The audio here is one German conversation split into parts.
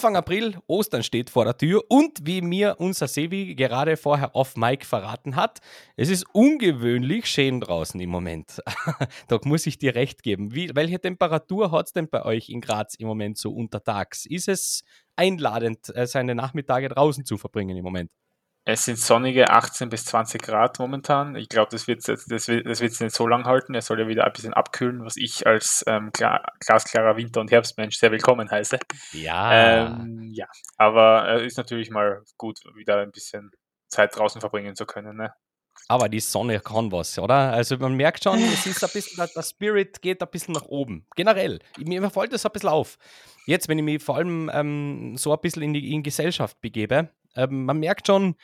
Anfang April, Ostern steht vor der Tür und wie mir unser Sevi gerade vorher auf Mike verraten hat, es ist ungewöhnlich schön draußen im Moment. da muss ich dir recht geben. Wie, welche Temperatur hat es denn bei euch in Graz im Moment so untertags? Ist es einladend, äh, seine Nachmittage draußen zu verbringen im Moment? Es sind sonnige 18 bis 20 Grad momentan. Ich glaube, das wird es das wird, das nicht so lang halten. Es soll ja wieder ein bisschen abkühlen, was ich als ähm, klar, glasklarer Winter- und Herbstmensch sehr willkommen heiße. Ja. Ähm, ja, aber es äh, ist natürlich mal gut, wieder ein bisschen Zeit draußen verbringen zu können. Ne? Aber die Sonne kann was, oder? Also man merkt schon, es ist ein bisschen, der Spirit geht ein bisschen nach oben. Generell. Mir fällt das ein bisschen auf. Jetzt, wenn ich mich vor allem ähm, so ein bisschen in die in Gesellschaft begebe, ähm, man merkt schon,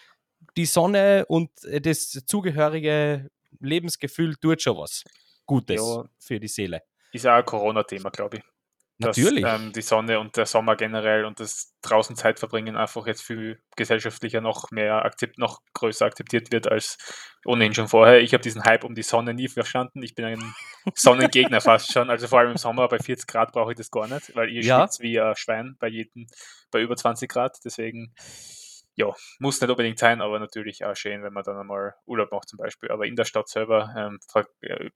die Sonne und äh, das zugehörige Lebensgefühl tut schon was Gutes ja, für die Seele. Ist auch ein Corona-Thema, glaube ich. Natürlich. Dass, ähm, die Sonne und der Sommer generell und das draußen Zeit verbringen einfach jetzt viel gesellschaftlicher noch mehr akzept, noch größer akzeptiert wird als ohnehin schon vorher. Ich habe diesen Hype um die Sonne nie verstanden. Ich bin ein Sonnengegner fast schon. Also vor allem im Sommer bei 40 Grad brauche ich das gar nicht, weil ihr ja. schwitzt wie ein Schwein bei jedem, bei über 20 Grad. Deswegen ja, muss nicht unbedingt sein, aber natürlich auch schön, wenn man dann einmal Urlaub macht zum Beispiel. Aber in der Stadt selber, ähm, äh,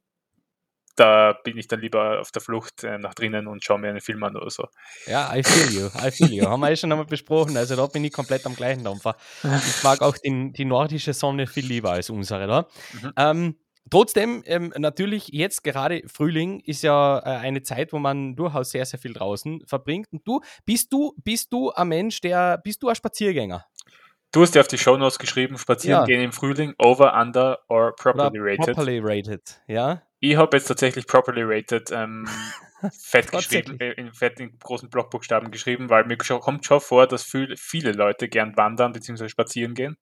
da bin ich dann lieber auf der Flucht äh, nach drinnen und schaue mir einen Film an oder so. Ja, I feel you, I feel you. Haben wir eh schon einmal besprochen, also da bin ich komplett am gleichen Dampfer. Ich mag auch den, die nordische Sonne viel lieber als unsere da. Mhm. Ähm, Trotzdem, ähm, natürlich jetzt gerade Frühling ist ja äh, eine Zeit, wo man durchaus sehr, sehr viel draußen verbringt. Und du, bist du, bist du ein Mensch, der, bist du ein Spaziergänger? Du hast ja auf die Show Notes geschrieben, spazieren ja. gehen im Frühling, over, under or properly Oder rated. Properly rated, ja. Ich habe jetzt tatsächlich properly rated ähm, fett geschrieben, äh, in fett in großen Blockbuchstaben geschrieben, weil mir kommt schon vor, dass viele Leute gern wandern bzw. spazieren gehen.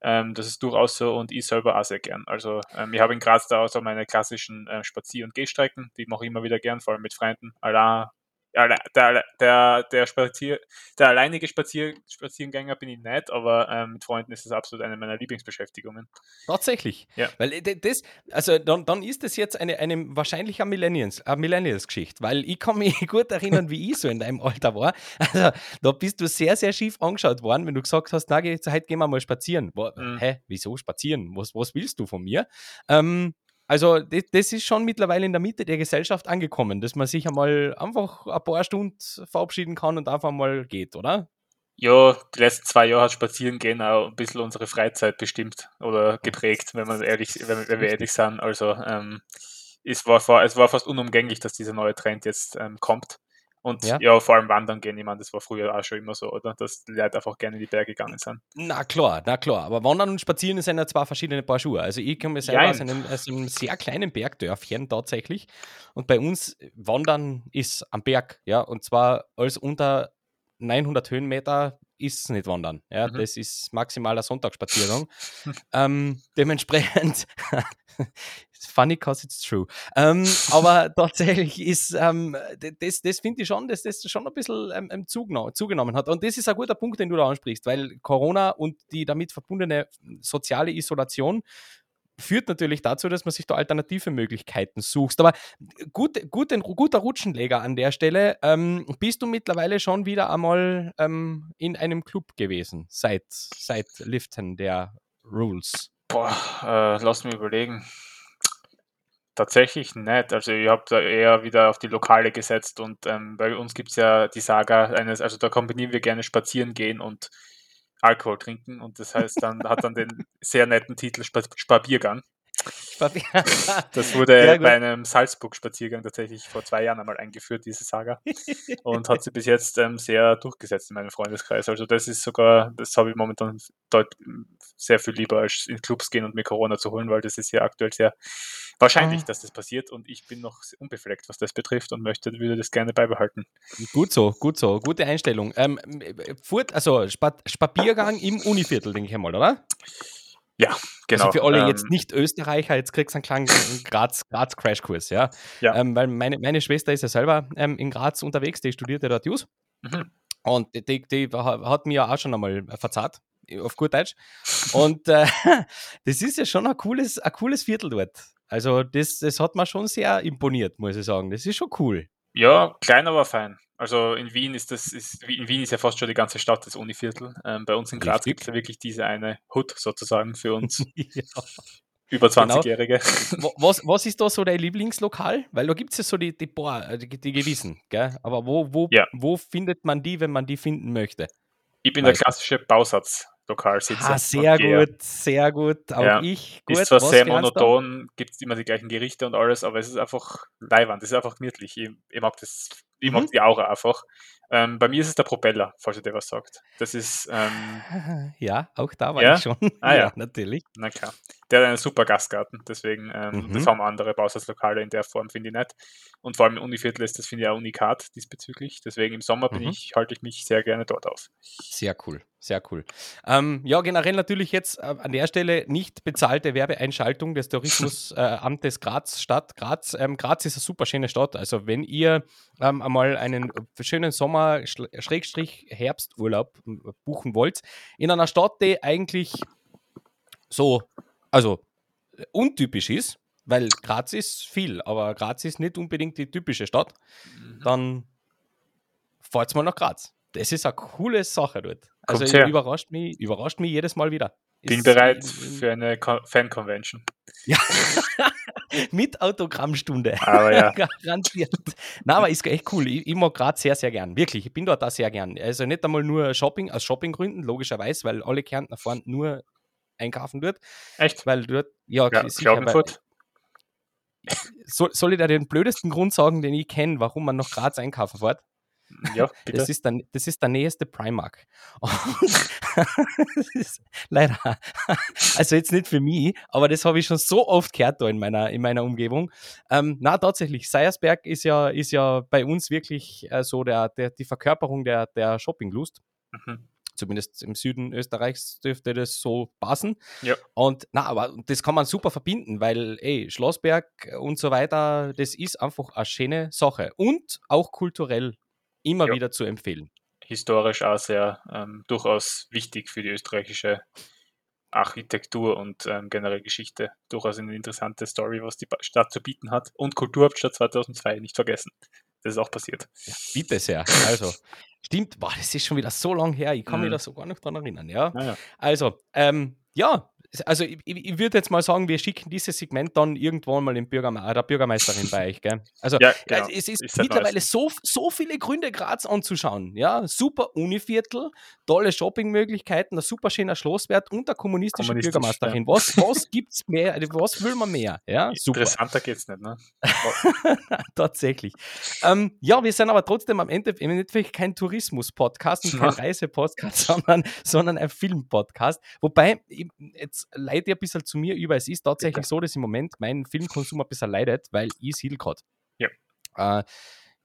Ähm, das ist durchaus so und ich selber auch sehr gern. Also ähm, ich habe in Graz da auch so meine klassischen äh, Spazier- und Gehstrecken, die mache ich immer wieder gern, vor allem mit Freunden. Allein der, der, der, Spazier, der alleinige Spazier, Spaziergänger bin ich nicht, aber ähm, mit Freunden ist das absolut eine meiner Lieblingsbeschäftigungen. Tatsächlich. Ja. Weil äh, das, also dann, dann ist das jetzt eine, eine wahrscheinlich eine Millennials-Geschichte, Millennials weil ich kann mich gut erinnern, wie ich so in deinem Alter war. Also da bist du sehr, sehr schief angeschaut worden, wenn du gesagt hast, na, heute gehen wir mal spazieren. Boah, mhm. Hä, wieso spazieren? Was, was willst du von mir? Ähm, also das, das, ist schon mittlerweile in der Mitte der Gesellschaft angekommen, dass man sich einmal einfach ein paar Stunden verabschieden kann und einfach mal geht, oder? Ja, die letzten zwei Jahre hat Spazieren gehen auch ein bisschen unsere Freizeit bestimmt oder geprägt, wenn, man ehrlich, wenn, wenn wir ehrlich sind. Also ähm, es, war, es war fast unumgänglich, dass dieser neue Trend jetzt ähm, kommt. Und ja. ja. vor allem wandern gehen, ich meine, das war früher auch schon immer so, oder? Dass die Leute einfach gerne in die Berge gegangen sind. Na klar, na klar. Aber Wandern und Spazieren sind ja zwei verschiedene Paar Schuhe. Also ich komme selber aus einem, aus einem, sehr kleinen Bergdörfchen tatsächlich. Und bei uns Wandern ist am Berg, ja. Und zwar alles unter 900 Höhenmeter ist nicht wandern. Ja, mhm. das ist maximaler Sonntagsspaziergang. ähm, dementsprechend It's funny because it's true. Ähm, aber tatsächlich ist, ähm, das, das finde ich schon, dass das schon ein bisschen ähm zugenommen hat. Und das ist ein guter Punkt, den du da ansprichst, weil Corona und die damit verbundene soziale Isolation führt natürlich dazu, dass man sich da alternative Möglichkeiten sucht. Aber gut, gut, ein guter Rutschenleger an der Stelle. Ähm, bist du mittlerweile schon wieder einmal ähm, in einem Club gewesen, seit, seit Liften der Rules? Boah, äh, lass mich überlegen. Tatsächlich nicht. Also ich habe da eher wieder auf die Lokale gesetzt und ähm, bei uns gibt es ja die Saga eines, also da kombinieren wir gerne spazieren gehen und Alkohol trinken und das heißt dann hat dann den sehr netten Titel Sp Spabiergang. das wurde bei einem Salzburg-Spaziergang tatsächlich vor zwei Jahren einmal eingeführt, diese Saga. Und hat sie bis jetzt ähm, sehr durchgesetzt in meinem Freundeskreis. Also das ist sogar, das habe ich momentan sehr viel lieber, als in Clubs gehen und mir Corona zu holen, weil das ist ja aktuell sehr wahrscheinlich, ah. dass das passiert und ich bin noch unbefleckt, was das betrifft und möchte, würde das gerne beibehalten. Gut so, gut so, gute Einstellung. Ähm, Furt, also Spapiergang im Univiertel, denke ich einmal, oder? Ja, genau. Also für alle ähm, jetzt nicht Österreicher, jetzt kriegst du einen kleinen Graz, Graz Crashkurs, ja. ja. Ähm, weil meine, meine Schwester ist ja selber ähm, in Graz unterwegs, die studiert ja dort Jus. Mhm. Und die, die, die, hat mir ja auch schon einmal verzahlt, auf gut Deutsch. Und äh, das ist ja schon ein cooles, ein cooles Viertel dort. Also das, das hat mir schon sehr imponiert, muss ich sagen. Das ist schon cool. Ja, klein, aber fein. Also in Wien ist das, ist, in Wien ist ja fast schon die ganze Stadt das Univiertel. Ähm, bei uns in Graz gibt es ja wirklich diese eine Hut sozusagen für uns. ja. Über 20-Jährige. Genau. Was, was ist da so dein Lieblingslokal? Weil da gibt es ja so die, die, boah, die, die gewissen, gell? Aber wo, wo, ja. wo findet man die, wenn man die finden möchte? Ich bin weißt der klassische Bausatz. Lokalsitzer. Ah, sehr gut, sehr gut. Auch ja. ich. Gut. Ist zwar sehr monoton, gibt es immer die gleichen Gerichte und alles, aber es ist einfach leiwand, es ist einfach gemütlich. Ich, ich mag das, ich mhm. mag die Aura einfach. Ähm, bei mir ist es der Propeller, falls ihr dir was sagt. Das ist. Ähm, ja, auch da war ja? ich schon. Ah, ja. ja. natürlich. Na klar. Der hat einen super Gastgarten, deswegen, ähm, mhm. das haben andere Bausatzlokale in der Form, finde ich nicht. Und vor allem im Univiertel ist das, finde ich, auch unikat diesbezüglich. Deswegen im Sommer bin mhm. ich, halte ich mich sehr gerne dort auf. Sehr cool, sehr cool. Ähm, ja, generell natürlich jetzt äh, an der Stelle nicht bezahlte Werbeeinschaltung des Tourismusamtes äh, Graz, Stadt Graz. Ähm, Graz ist eine super schöne Stadt. Also wenn ihr ähm, einmal einen schönen Sommer, Schrägstrich Herbsturlaub buchen wollt, in einer Stadt, die eigentlich so, also untypisch ist, weil Graz ist viel, aber Graz ist nicht unbedingt die typische Stadt, mhm. dann fahrt mal nach Graz. Das ist eine coole Sache dort. Also überrascht mich, überrascht mich jedes Mal wieder. Bin ist bereit für eine Fan-Convention. Ja. Mit Autogrammstunde. Aber ja. Garantiert. Na, aber ist echt cool. Ich, ich mag Graz sehr, sehr gern. Wirklich. Ich bin dort auch sehr gern. Also nicht einmal nur Shopping, aus Shoppinggründen, logischerweise, weil alle Kärntner fahren nur einkaufen dort. Echt? Weil dort, ja, ja sicher, weil, soll, soll ich dir den blödesten Grund sagen, den ich kenne, warum man nach Graz einkaufen fährt? Ja, bitte. Das ist der, das ist der nächste Primark. ist leider, also jetzt nicht für mich, aber das habe ich schon so oft gehört da in meiner, in meiner Umgebung. Ähm, na, tatsächlich, Seiersberg ist ja, ist ja bei uns wirklich äh, so der, der, die Verkörperung der, der Shoppinglust. Mhm zumindest im Süden Österreichs dürfte das so passen. Ja. Und na, aber das kann man super verbinden, weil ey, Schlossberg und so weiter, das ist einfach eine schöne Sache und auch kulturell immer ja. wieder zu empfehlen. Historisch auch sehr ähm, durchaus wichtig für die österreichische Architektur und ähm, generell Geschichte. Durchaus eine interessante Story, was die Stadt zu bieten hat. Und Kulturhauptstadt 2002 nicht vergessen. Das ist auch passiert. Ja, bitte sehr. Also, stimmt, boah, das ist schon wieder so lang her. Ich kann mhm. mich da sogar noch dran erinnern. Ja. ja, ja. Also, ähm, ja, also ich, ich würde jetzt mal sagen, wir schicken dieses Segment dann irgendwann mal dem Bürgerme der Bürgermeisterin bei euch. Gell? Also ja, genau. es ist, ist mittlerweile so, so viele Gründe, Graz anzuschauen. Ja, super Univiertel, tolle Shoppingmöglichkeiten, ein super schöner Schlosswert und eine kommunistische Kommunistisch, Bürgermeisterin. Ja. Was, was es mehr? Was will man mehr? Ja, super. Interessanter geht's nicht, ne? Tatsächlich. Ähm, ja, wir sind aber trotzdem am Ende im Endeffekt kein Tourismus-Podcast und kein Reise-Podcast, sondern, sondern ein Film-Podcast. Wobei, jetzt jetzt leidet ihr ein bisschen zu mir über. Es ist tatsächlich so, dass im Moment mein Filmkonsum ein bisschen leidet, weil ich siedel gerade. Ja. Äh,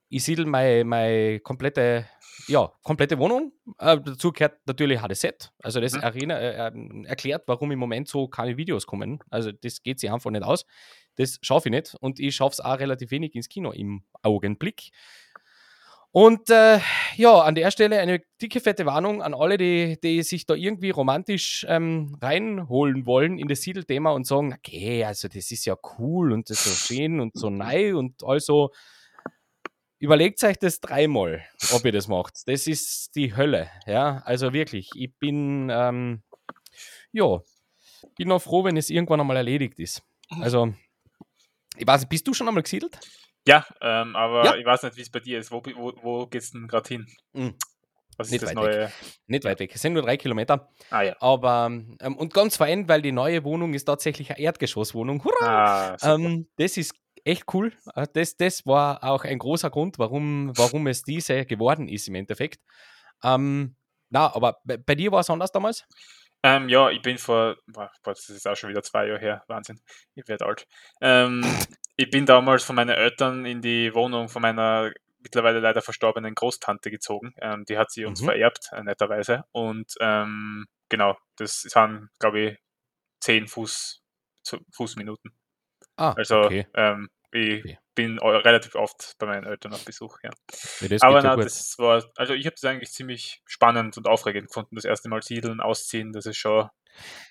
ich siedel meine, meine komplette, ja, komplette Wohnung. Äh, dazu gehört natürlich HDZ. Also das mhm. erina, äh, ähm, erklärt, warum im Moment so keine Videos kommen. Also das geht sich einfach nicht aus. Das schaffe ich nicht. Und ich schaffe es auch relativ wenig ins Kino im Augenblick. Und äh, ja, an der Stelle eine dicke, fette Warnung an alle, die, die sich da irgendwie romantisch ähm, reinholen wollen in das Siedelthema und sagen, okay, also das ist ja cool und das ist so schön und so neu und also überlegt euch das dreimal, ob ihr das macht. Das ist die Hölle, ja, also wirklich. Ich bin, ähm, ja, bin noch froh, wenn es irgendwann einmal erledigt ist. Also, ich weiß bist du schon einmal gesiedelt? Ja, ähm, aber ja. ich weiß nicht, wie es bei dir ist. Wo, wo, wo geht es denn gerade hin? Mhm. Was nicht ist das neue? Weg. Nicht weit weg. Es sind nur drei Kilometer. Ah, ja. Aber ähm, und ganz fein, weil die neue Wohnung ist tatsächlich eine Erdgeschosswohnung. Hurra! Ah, ähm, das ist echt cool. Äh, das, das war auch ein großer Grund, warum, warum es diese geworden ist im Endeffekt. Ähm, na, aber bei, bei dir war es anders damals? Ähm, ja, ich bin vor, boah, das ist auch schon wieder zwei Jahre her, Wahnsinn, ich werde alt. Ähm, ich bin damals von meinen Eltern in die Wohnung von meiner mittlerweile leider verstorbenen Großtante gezogen. Ähm, die hat sie uns mhm. vererbt, äh, netterweise. Und ähm, genau, das sind, glaube ich, zehn Fuß, Fußminuten. Ah, also okay. ähm, ich okay. bin relativ oft bei meinen Eltern auf Besuch, ja. ja Aber na, das war, also ich habe das eigentlich ziemlich spannend und aufregend gefunden. Das erste Mal siedeln, ausziehen, das ist schon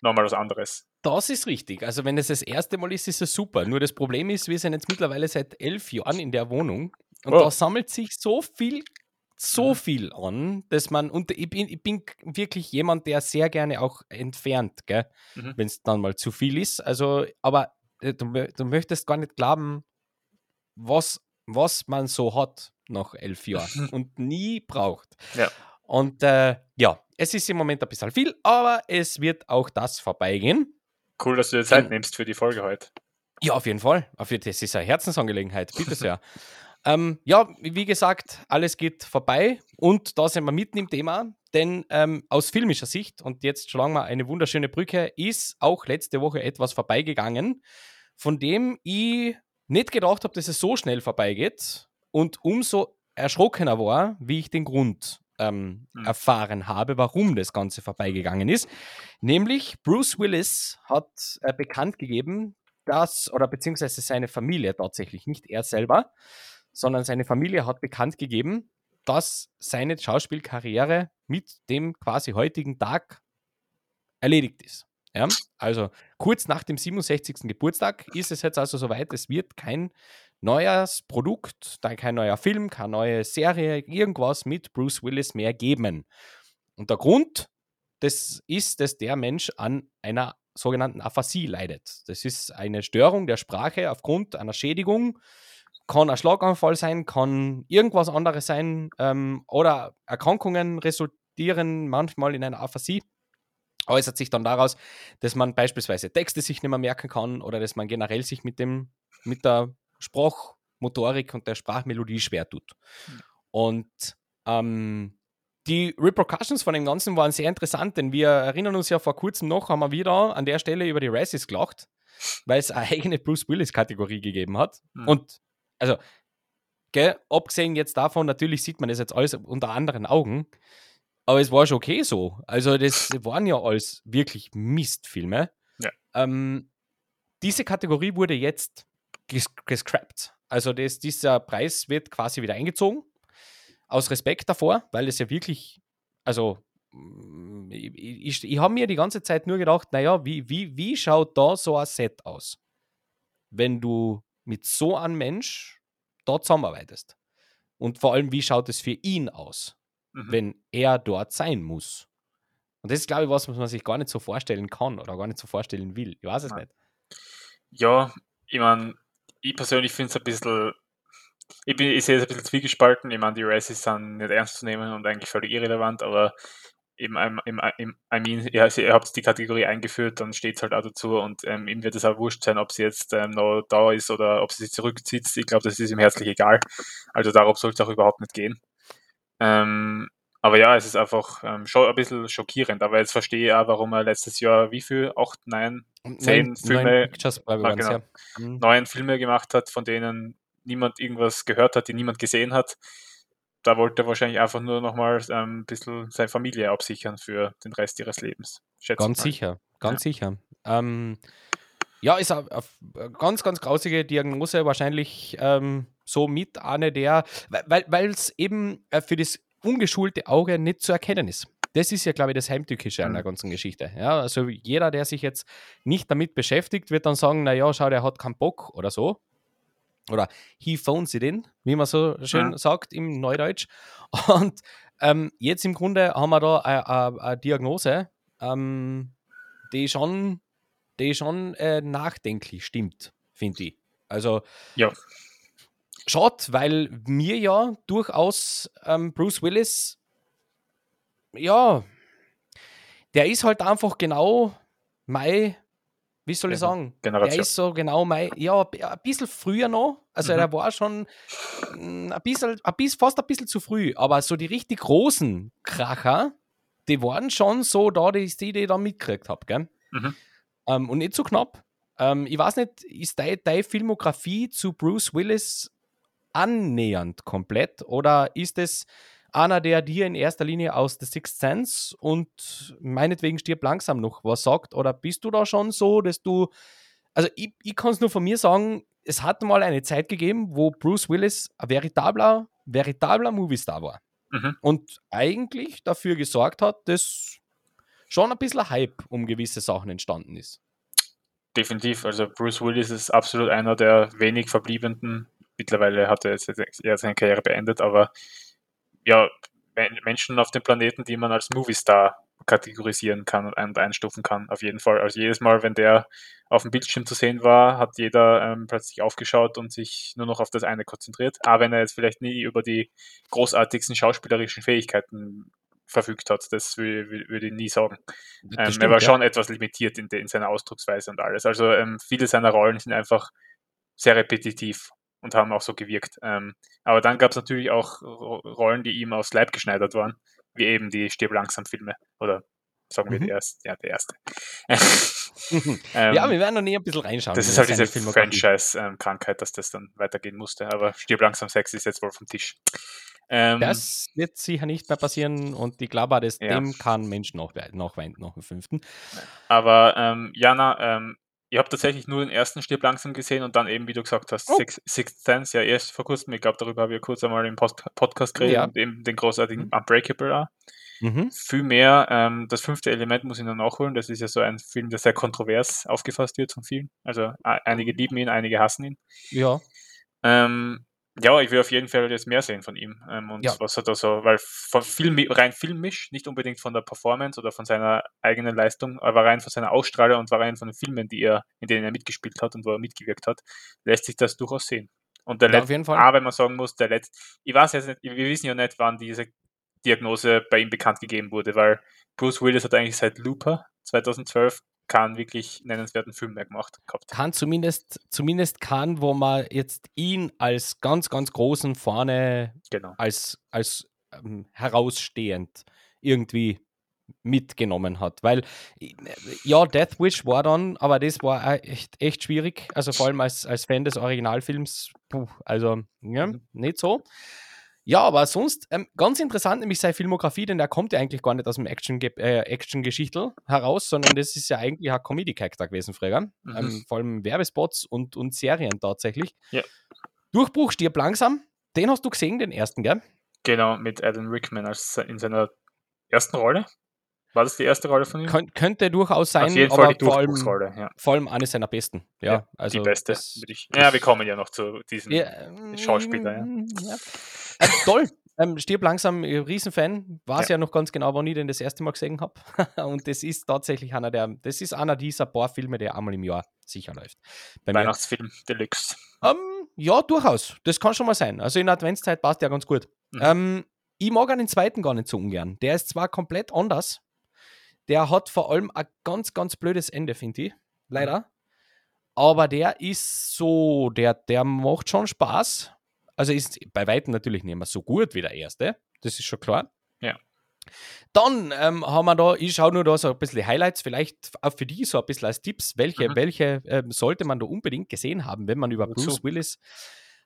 nochmal was anderes. Das ist richtig. Also wenn es das erste Mal ist, ist es super. Nur das Problem ist, wir sind jetzt mittlerweile seit elf Jahren in der Wohnung Und oh. da sammelt sich so viel, so viel an, dass man, und ich bin, ich bin wirklich jemand, der sehr gerne auch entfernt, mhm. wenn es dann mal zu viel ist. Also, aber äh, du, du möchtest gar nicht glauben, was, was man so hat nach elf Jahren und nie braucht. Ja. Und äh, ja, es ist im Moment ein bisschen viel, aber es wird auch das vorbeigehen. Cool, dass du dir Zeit nimmst für die Folge heute. Ja, auf jeden Fall. Das ist eine Herzensangelegenheit, bitte sehr. ähm, ja, wie gesagt, alles geht vorbei und da sind wir mitten im Thema, denn ähm, aus filmischer Sicht, und jetzt schlagen wir eine wunderschöne Brücke, ist auch letzte Woche etwas vorbeigegangen, von dem ich nicht gedacht habe, dass es so schnell vorbeigeht und umso erschrockener war, wie ich den Grund ähm, mhm. erfahren habe, warum das Ganze vorbeigegangen ist. Nämlich Bruce Willis hat äh, bekannt gegeben, dass, oder beziehungsweise seine Familie tatsächlich, nicht er selber, sondern seine Familie hat bekannt gegeben, dass seine Schauspielkarriere mit dem quasi heutigen Tag erledigt ist. Ja? Also kurz nach dem 67. Geburtstag ist es jetzt also soweit, es wird kein neues Produkt, kein neuer Film, keine neue Serie, irgendwas mit Bruce Willis mehr geben. Und der Grund, das ist, dass der Mensch an einer sogenannten Aphasie leidet. Das ist eine Störung der Sprache aufgrund einer Schädigung. Kann ein Schlaganfall sein, kann irgendwas anderes sein ähm, oder Erkrankungen resultieren manchmal in einer Aphasie äußert sich dann daraus, dass man beispielsweise Texte sich nicht mehr merken kann oder dass man generell sich mit, dem, mit der Sprachmotorik und der Sprachmelodie schwer tut. Mhm. Und ähm, die Repercussions von dem Ganzen waren sehr interessant, denn wir erinnern uns ja vor kurzem noch, haben wir wieder an der Stelle über die Razzies gelacht, weil es eine eigene Bruce Willis-Kategorie gegeben hat. Mhm. Und also, gell, abgesehen jetzt davon, natürlich sieht man das jetzt alles unter anderen Augen, aber es war schon okay so. Also, das waren ja alles wirklich Mistfilme. Ja. Ähm, diese Kategorie wurde jetzt gescrapped. Also, das, dieser Preis wird quasi wieder eingezogen. Aus Respekt davor, weil es ja wirklich, also, mm, ich, ich, ich habe mir die ganze Zeit nur gedacht, naja, wie, wie, wie schaut da so ein Set aus? Wenn du mit so einem Mensch da zusammenarbeitest. Und vor allem, wie schaut es für ihn aus? mhm. wenn er dort sein muss. Und das ist, glaube ich, was, was man sich gar nicht so vorstellen kann oder gar nicht so vorstellen will. Ich weiß es ja. nicht. Ja, ich meine, ich persönlich finde es ein bisschen, ich, bin, ich sehe es ein bisschen zwiegespalten. Ich meine, die Races sind nicht ernst zu nehmen und eigentlich völlig irrelevant, aber im, im, im, I mean, ja, ihr habt die Kategorie eingeführt, dann steht es halt auch dazu und ähm, ihm wird es auch wurscht sein, ob sie jetzt ähm, noch da ist oder ob sie sich zurückzieht. Ich glaube, das ist ihm herzlich egal. Also darauf soll es auch überhaupt nicht gehen. Ähm, aber ja, es ist einfach ähm, schon ein bisschen schockierend. Aber jetzt verstehe ich auch, warum er letztes Jahr wie viel? Acht, neun, zehn neun, Filme, neun, ah, genau, ja. mhm. neun Filme gemacht hat, von denen niemand irgendwas gehört hat, die niemand gesehen hat. Da wollte er wahrscheinlich einfach nur nochmal ähm, ein bisschen seine Familie absichern für den Rest ihres Lebens. Ganz sicher, ganz ja. sicher. Ähm, ja, ist eine, eine, ganz, ganz grausige Diagnose, wahrscheinlich ähm, so mit eine der, weil es eben äh, für das ungeschulte Auge nicht zu erkennen ist. Das ist ja, glaube ich, das Heimtückische an der mhm. ganzen Geschichte. Ja, also jeder, der sich jetzt nicht damit beschäftigt, wird dann sagen, naja, schau, der hat keinen Bock oder so. Oder he phones it in, wie man so schön ja. sagt im Neudeutsch. Und ähm, jetzt im Grunde haben wir da eine Diagnose, ähm, die schon, die schon äh, nachdenklich stimmt, finde ich. Also ja. Schade, weil mir ja durchaus ähm, Bruce Willis, ja, der ist halt einfach genau mein, wie soll ich sagen, Generation. der ist so genau mein, ja, ein bisschen früher noch, also mhm. der war schon mm, ein bisschen, ein bisschen, fast ein bisschen zu früh, aber so die richtig großen Kracher, die waren schon so da, die, die ich da mitgekriegt habe, gell? Mhm. Ähm, und nicht so knapp. Ähm, ich weiß nicht, ist deine Filmografie zu Bruce Willis annähernd komplett? Oder ist es einer, der dir in erster Linie aus The Sixth Sense und meinetwegen stirbt langsam noch was sagt? Oder bist du da schon so, dass du. Also, ich, ich kann es nur von mir sagen, es hat mal eine Zeit gegeben, wo Bruce Willis ein veritabler, veritabler Movie-Star war. Mhm. Und eigentlich dafür gesorgt hat, dass schon ein bisschen Hype um gewisse Sachen entstanden ist. Definitiv. Also Bruce Willis ist absolut einer der wenig verbliebenen mittlerweile hat er jetzt eher seine Karriere beendet, aber ja, Menschen auf dem Planeten, die man als Movie-Star kategorisieren kann und einstufen kann, auf jeden Fall. Also jedes Mal, wenn der auf dem Bildschirm zu sehen war, hat jeder ähm, plötzlich aufgeschaut und sich nur noch auf das eine konzentriert. Aber wenn er jetzt vielleicht nie über die großartigsten schauspielerischen Fähigkeiten verfügt hat, das würde, ich nie sagen. Ähm, stimmt, er war ja. schon etwas limitiert in, de, in, seiner Ausdrucksweise und alles. Also ähm, viele seiner Rollen sind einfach sehr repetitiv und haben auch so gewirkt. Ähm, aber dann gab es natürlich auch Rollen, die ihm aufs Leib geschneidert waren wie eben die Stirb langsam Filme oder sagen wir mhm. die erste, ja, der erste. ähm, ja, wir werden noch nie ein bisschen reinschauen. Das ist halt diese Franchise-Krankheit, dass das dann weitergehen musste, aber Stirb langsam 6 ist jetzt wohl vom Tisch. Ähm, das wird sicher nicht mehr passieren und ich glaube, das, ja. dem kann Mensch noch, noch weint, noch im fünften. Aber ähm, Jana, ähm, ich habe tatsächlich nur den ersten Stirb langsam gesehen und dann eben, wie du gesagt hast, oh. Six, Sixth Sense, ja erst vor kurzem, ich glaube, darüber habe ich kurz einmal im Post Podcast geredet ja. und eben den großartigen mhm. Unbreakable auch. Mhm. Viel mehr, ähm, das fünfte Element muss ich noch nachholen, das ist ja so ein Film, der sehr kontrovers aufgefasst wird von vielen. Also einige lieben ihn, einige hassen ihn. Ja. Ähm, ja, ich will auf jeden Fall jetzt mehr sehen von ihm. Ähm, und ja. was hat er so, weil von Film, rein filmisch, nicht unbedingt von der Performance oder von seiner eigenen Leistung, aber rein von seiner Ausstrahlung und rein von den Filmen, die er, in denen er mitgespielt hat und wo er mitgewirkt hat, lässt sich das durchaus sehen. Und der ja, letzte, aber wenn man sagen muss, der letzte, ich weiß jetzt nicht, wir wissen ja nicht, wann diese Diagnose bei ihm bekannt gegeben wurde, weil Bruce Willis hat eigentlich seit Looper 2012 keinen wirklich nennenswerten Film mehr gemacht gehabt. Kann zumindest, zumindest kann, wo man jetzt ihn als ganz, ganz großen vorne genau. als, als ähm, herausstehend irgendwie mitgenommen hat. Weil, ja, Death Wish war dann, aber das war echt, echt schwierig. Also vor allem als, als Fan des Originalfilms, puh, also ja, mhm. nicht so. Ja, aber sonst ähm, ganz interessant, nämlich seine Filmografie, denn der kommt ja eigentlich gar nicht aus dem Action-Geschichtel äh, heraus, sondern das ist ja eigentlich ein Comedy-Character gewesen früher. Mhm. Ähm, vor allem Werbespots und, und Serien tatsächlich. Ja. Durchbruch stirb langsam. Den hast du gesehen, den ersten, gell? Genau, mit Adam Rickman als in seiner ersten Rolle. War das die erste Rolle von ihm? Kön könnte durchaus sein, Auf jeden Fall die vor allem, ja. vor allem eine seiner besten. Ja, ja also die beste. Das, ich, ja, wir kommen ja noch zu diesem ja, Schauspieler. Ja. Mm, ja. Äh, toll. Ähm, Stirb langsam, äh, Riesenfan. Weiß ja. ja noch ganz genau, wann ich den das erste Mal gesehen habe. Und das ist tatsächlich einer der, das ist einer dieser paar Filme, der einmal im Jahr sicher läuft. Bei Weihnachtsfilm Deluxe. Ähm, ja, durchaus. Das kann schon mal sein. Also in der Adventszeit passt der ganz gut. Mhm. Ähm, ich mag den zweiten gar nicht so ungern. Der ist zwar komplett anders, der hat vor allem ein ganz, ganz blödes Ende, finde ich. Leider. Mhm. Aber der ist so, der, der macht schon Spaß. Also ist bei weitem natürlich nicht mehr so gut wie der erste. Das ist schon klar. Ja. Dann ähm, haben wir da, ich schaue nur da so ein bisschen Highlights, vielleicht auch für die so ein bisschen als Tipps, welche, mhm. welche ähm, sollte man da unbedingt gesehen haben, wenn man über Wozu? Bruce Willis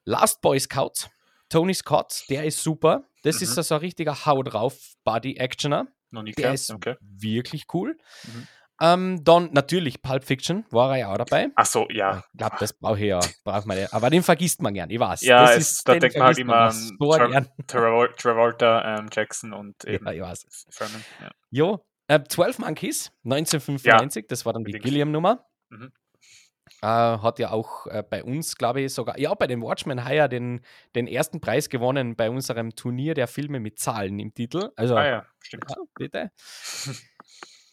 Last Boy Scouts, Tony Scott, der ist super. Das mhm. ist so ein richtiger Hau drauf Body-Actioner. Der ist okay. wirklich cool. Mhm. Ähm, dann natürlich Pulp Fiction war er ja auch dabei. Ach so, ja. Ich glaube, das brauche ich ja. Braucht man ja. Aber den vergisst man gern, ich weiß. Ja, das ist, da denkt man halt immer an Tra Tra Travolta, ähm, Jackson und eben ja, ich weiß. Furman. Ja. Jo, äh, 12 Monkeys, 1995, ja, das war dann die Gilliam-Nummer. Mhm. Äh, hat ja auch äh, bei uns, glaube ich, sogar, ja, bei den Watchmen Hire den, den ersten Preis gewonnen bei unserem Turnier der Filme mit Zahlen im Titel. Also, ah ja, stimmt. Ja, bitte.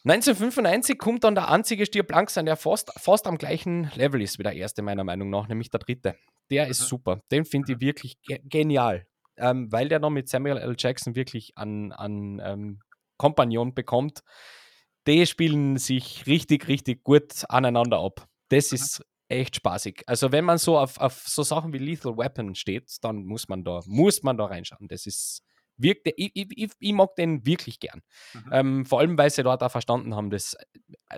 1995 kommt dann der einzige Stirb langsam, der fast, fast am gleichen Level ist wie der erste, meiner Meinung nach, nämlich der dritte. Der ist mhm. super. Den finde ich wirklich ge genial, ähm, weil der noch mit Samuel L. Jackson wirklich an, an ähm, Kompagnon bekommt. Die spielen sich richtig, richtig gut aneinander ab. Das mhm. ist echt spaßig. Also wenn man so auf, auf so Sachen wie Lethal Weapon steht, dann muss man da, muss man da reinschauen. Das ist wirkt, ich, ich, ich, mag den wirklich gern. Mhm. Ähm, vor allem, weil sie dort auch verstanden haben, dass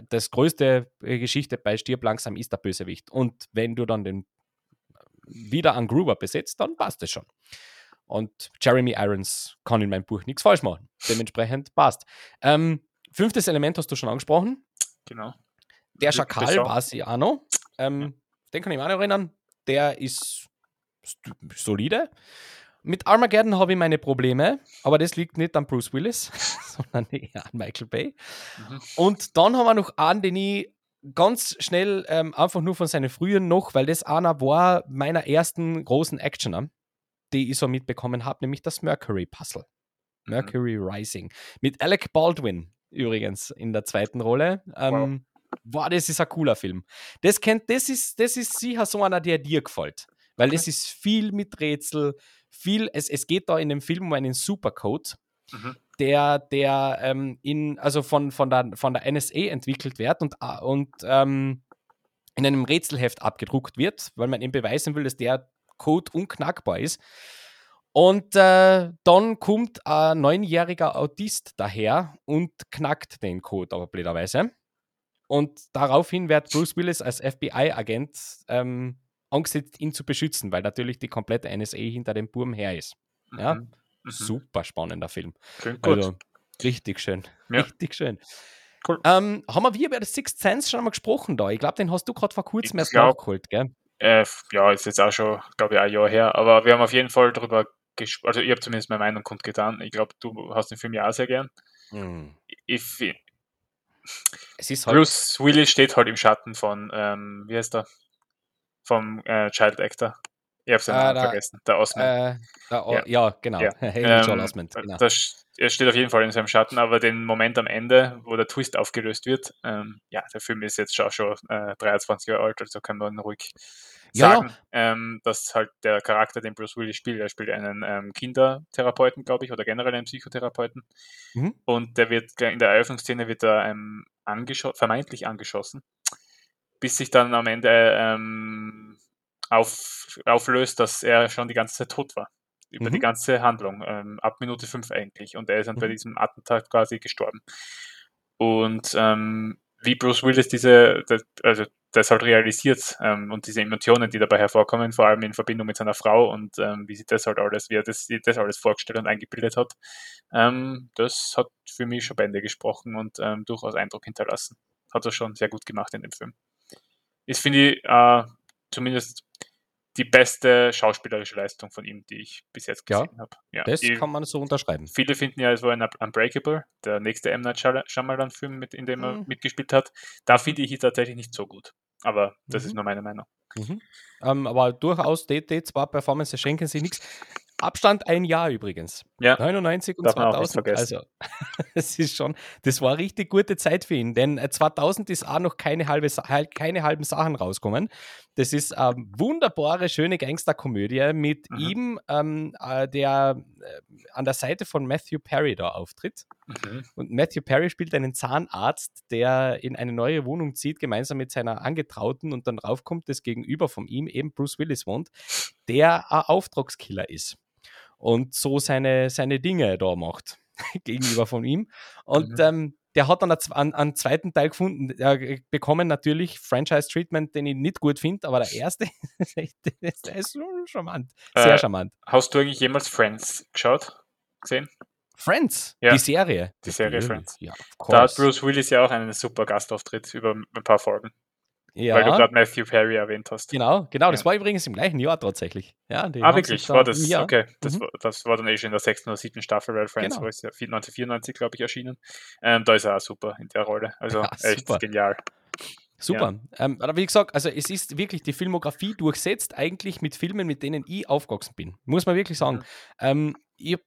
das größte Geschichte bei Stirb langsam ist der Bösewicht. Und wenn du dann den wieder an Gruber besetzt, dann passt es schon. Und Jeremy Irons kann in meinem Buch nichts falsch machen. Dementsprechend passt. Ähm, fünftes Element hast du schon angesprochen. Genau. Der Schakal war sie auch noch. Ähm, ja. Den kann ich mich auch noch erinnern. Der ist solide. Mit Armageddon habe ich meine Probleme, aber das liegt nicht an Bruce Willis, sondern eher an Michael Bay. Mhm. Und dann haben wir noch einen, den ich ganz schnell ähm, einfach nur von seinen frühen noch, weil das einer war meiner ersten großen Actioner, die ich so mitbekommen habe, nämlich das Mercury Puzzle. Mhm. Mercury mhm. Rising. Mit Alec Baldwin übrigens in der zweiten Rolle. Ähm, wow. Boah, das ist ein cooler Film. Das, kennt, das, ist, das ist sicher so einer, der dir gefällt. Weil okay. das ist viel mit Rätsel, viel, es, es geht da in dem Film um einen Supercode, mhm. der, der ähm, in, also von, von, der, von der NSA entwickelt wird und, äh, und ähm, in einem Rätselheft abgedruckt wird, weil man ihm beweisen will, dass der Code unknackbar ist. Und äh, dann kommt ein neunjähriger Autist daher und knackt den Code aber blöderweise. Und daraufhin wird Bruce Willis als FBI-Agent ähm, angesetzt, ihn zu beschützen, weil natürlich die komplette NSA hinter dem Burm her ist. Ja? Mhm. Mhm. Super spannender Film. Klingt also, gut. richtig schön. Ja. Richtig schön. Cool. Ähm, haben wir über das Sixth Sense schon mal gesprochen da? Ich glaube, den hast du gerade vor kurzem erst nachgeholt, gell? Äh, ja, ist jetzt auch schon, glaube ich, ein Jahr her. Aber wir haben auf jeden Fall darüber gesprochen. Also, ich habe zumindest meine Meinung kundgetan. Ich glaube, du hast den Film ja auch sehr gern. Hm. Ich, ich, halt Bruce Willis steht halt im Schatten von, ähm, wie heißt der? Vom äh, Child Actor. Ich habe seinen ah, Namen vergessen. Der Osmond. Äh, der o ja. ja. genau. Ja. ähm, Osmond. Genau. Das, er steht auf jeden Fall in seinem Schatten, aber den Moment am Ende, wo der Twist aufgelöst wird, ähm, ja, der Film ist jetzt schon, schon äh, 23 Jahre alt, also kann man ruhig sagen, ja. ähm, dass halt der Charakter, den Bruce Willis spielt, er spielt einen ähm, Kindertherapeuten, glaube ich, oder generell einen Psychotherapeuten. Mhm. Und der wird in der Eröffnungsszene wird er ähm, angescho vermeintlich angeschossen bis sich dann am Ende ähm, auf, auflöst, dass er schon die ganze Zeit tot war. Über mhm. die ganze Handlung, ähm, ab Minute 5 eigentlich. Und er ist dann mhm. bei diesem Attentat quasi gestorben. Und ähm, wie Bruce Willis diese, das, also das halt realisiert ähm, und diese Emotionen, die dabei hervorkommen, vor allem in Verbindung mit seiner Frau und ähm, wie sie das halt alles, wie er das, das alles vorgestellt und eingebildet hat, ähm, das hat für mich schon Bände gesprochen und ähm, durchaus Eindruck hinterlassen. Hat er schon sehr gut gemacht in dem Film ist, finde ich, äh, zumindest die beste schauspielerische Leistung von ihm, die ich bis jetzt gesehen ja, habe. Ja, das die, kann man so unterschreiben. Viele finden ja, es war ein Unbreakable, der nächste M. Night Shyamalan-Film, mit, in dem er mhm. mitgespielt hat. Da finde ich ihn tatsächlich nicht so gut. Aber das mhm. ist nur meine Meinung. Mhm. Ähm, aber durchaus, die, die zwei Performances schenken sich nichts. Abstand ein Jahr übrigens. Ja. 99 und Darf 2000. Also, es ist schon, das war richtig gute Zeit für ihn, denn 2000 äh, ist auch noch keine, halbe, keine halben Sachen rausgekommen. Das ist eine wunderbare, schöne Gangsterkomödie mit mhm. ihm, ähm, äh, der äh, an der Seite von Matthew Perry da auftritt. Mhm. Und Matthew Perry spielt einen Zahnarzt, der in eine neue Wohnung zieht, gemeinsam mit seiner Angetrauten und dann raufkommt, dass gegenüber von ihm eben Bruce Willis wohnt, der ein Auftragskiller ist und so seine, seine Dinge da macht gegenüber von ihm. Und mhm. ähm, der hat dann einen, einen, zweiten Teil gefunden, äh, bekommen natürlich Franchise-Treatment, den ich nicht gut finde, aber der erste, der ist schon charmant, sehr äh, charmant. Hast du eigentlich jemals Friends geschaut, gesehen? Friends, ja. die Serie. Die Serie Friends. Ja, da hat Bruce Willis ja auch einen super Gastauftritt über ein paar Folgen. Ja. Weil du gerade Matthew Perry erwähnt hast. Genau, genau. Das war übrigens im gleichen Jahr tatsächlich. Ja, ah, wirklich? War das? Okay. Das, mhm. war, das war dann eh schon in der sechsten oder siebten Staffel, weil Friends genau. war es ja 1994, glaube ich, erschienen. Ähm, da ist er auch super in der Rolle. Also ja, echt genial. Super. Ja. Ähm, aber wie gesagt, also es ist wirklich die Filmografie durchsetzt eigentlich mit Filmen, mit denen ich aufgewachsen bin. Muss man wirklich sagen. Mhm. Ähm, ich, äh,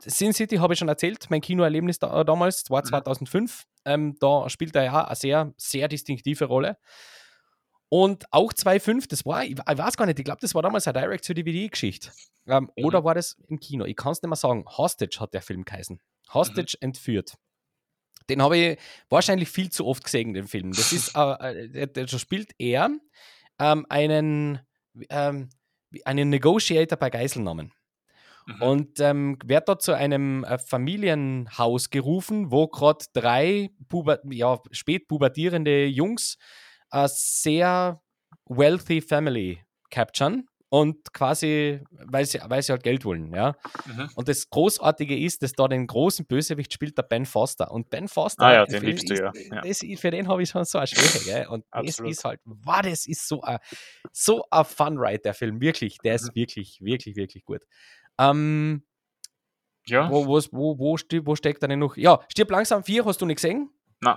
Sin City habe ich schon erzählt, mein Kinoerlebnis da, damals, war 2005. Mhm. Ähm, da spielt er ja eine sehr, sehr distinktive Rolle. Und auch 2.5, das war, ich, weiß gar nicht, ich glaube, das war damals eine Direct-to-DVD-Geschichte. Ähm, mhm. Oder war das im Kino? Ich kann es nicht mehr sagen. Hostage hat der Film geheißen. Hostage mhm. entführt. Den habe ich wahrscheinlich viel zu oft gesehen, den Film. Das ist, äh, äh, da spielt er ähm, einen, ähm, einen Negotiator bei Geiselnahmen. Mhm. Und ähm, wird dort zu einem äh, Familienhaus gerufen, wo gerade drei Puber ja, spät pubertierende Jungs eine sehr wealthy Family capturen und quasi, weil sie, weil sie halt Geld wollen, ja. Mhm. Und das Großartige ist, dass da den großen Bösewicht spielt der Ben Foster. Und Ben Foster, ah, ja, den liebst du ja. ja. Das, für den habe ich schon so eine Schwäche, gell? Und das ist halt, wow, das ist so ein, so ein Fun-Ride, der Film, wirklich. Der ist mhm. wirklich, wirklich, wirklich gut. Ähm, ja. Wo, wo, wo, wo, ste wo steckt er denn noch? Ja, stirb langsam 4, hast du nicht gesehen? Nein.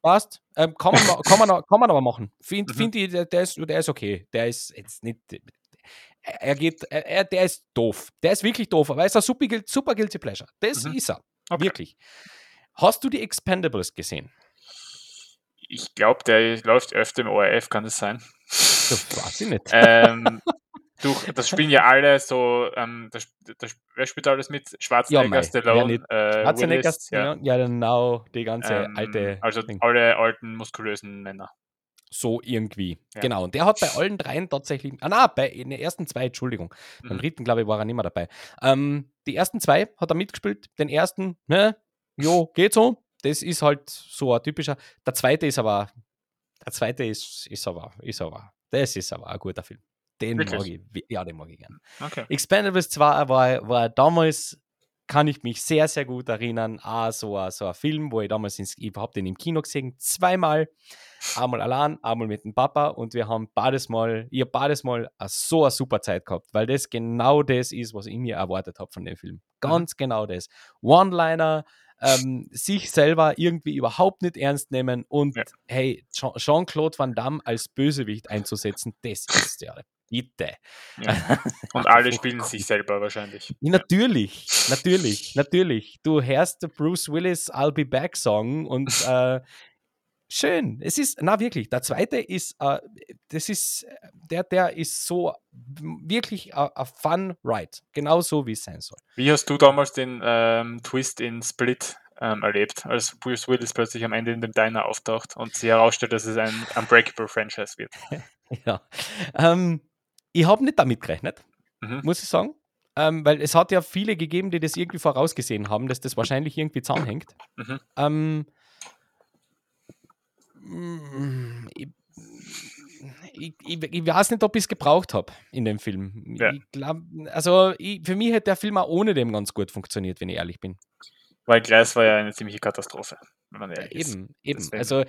passt. Ähm, kann, man, kann, man, kann man aber machen. Finde mhm. find ich, der, der, ist, der ist okay. Der ist jetzt nicht. Er geht, er, der ist doof. Der ist wirklich doof, aber er ist ein super, super Guilty Pleasure. Das mhm. ist er. Okay. Wirklich. Hast du die Expendables gesehen? Ich glaube, der läuft öfter im ORF, kann das sein? Das weiß ich nicht. ähm, durch, das spielen ja alle so, ähm, das, das, wer spielt alles mit? Schwarzenegger, ja, Stallone, äh, Schwarzenegger, Willis, ja. ja, genau, die ganze ähm, alte. Also Ding. alle alten, muskulösen Männer. So irgendwie. Ja. Genau. Und der hat bei allen dreien tatsächlich. Ah, na, bei den ersten zwei, Entschuldigung. Mhm. Beim dritten, glaube ich, war er nicht mehr dabei. Ähm, die ersten zwei hat er mitgespielt. Den ersten, ne, jo, geht so. Das ist halt so ein typischer. Der zweite ist aber. Der zweite ist, ist aber, ist aber. Das ist aber ein guter Film. Den mag ich, ja, den mag ich gerne. Okay. Expendables 2 war, war damals, kann ich mich sehr, sehr gut erinnern, ah, so, so ein Film, wo ich damals ins, überhaupt den im Kino gesehen zweimal. Einmal allein, einmal mit dem Papa und wir haben beides Mal, ich habe beides Mal so eine super Zeit gehabt, weil das genau das ist, was ich mir erwartet habe von dem Film. Ganz mhm. genau das. One-Liner, ähm, sich selber irgendwie überhaupt nicht ernst nehmen und ja. hey, Jean-Claude Van Damme als Bösewicht einzusetzen, das ist ja Bitte. Ja. Und alle spielen sich selber wahrscheinlich. Natürlich, natürlich, natürlich. Du hörst Bruce Willis I'll Be Back Song und äh, schön. Es ist, na wirklich, der zweite ist, äh, das ist, der, der ist so wirklich ein Fun Ride. Genauso wie es sein soll. Wie hast du damals den ähm, Twist in Split ähm, erlebt, als Bruce Willis plötzlich am Ende in dem Diner auftaucht und sie herausstellt, dass es ein Unbreakable Franchise wird? ja. Ähm, ich habe nicht damit gerechnet, mhm. muss ich sagen. Ähm, weil es hat ja viele gegeben, die das irgendwie vorausgesehen haben, dass das wahrscheinlich irgendwie zusammenhängt. Mhm. Ähm, ich, ich, ich, ich, weiß nicht, ob ich es gebraucht habe in dem Film. Ja. Ich glaub, also für mich hätte der Film auch ohne dem ganz gut funktioniert, wenn ich ehrlich bin. Weil Gleis war ja eine ziemliche Katastrophe, wenn man ehrlich ja, Eben, ist. eben. Also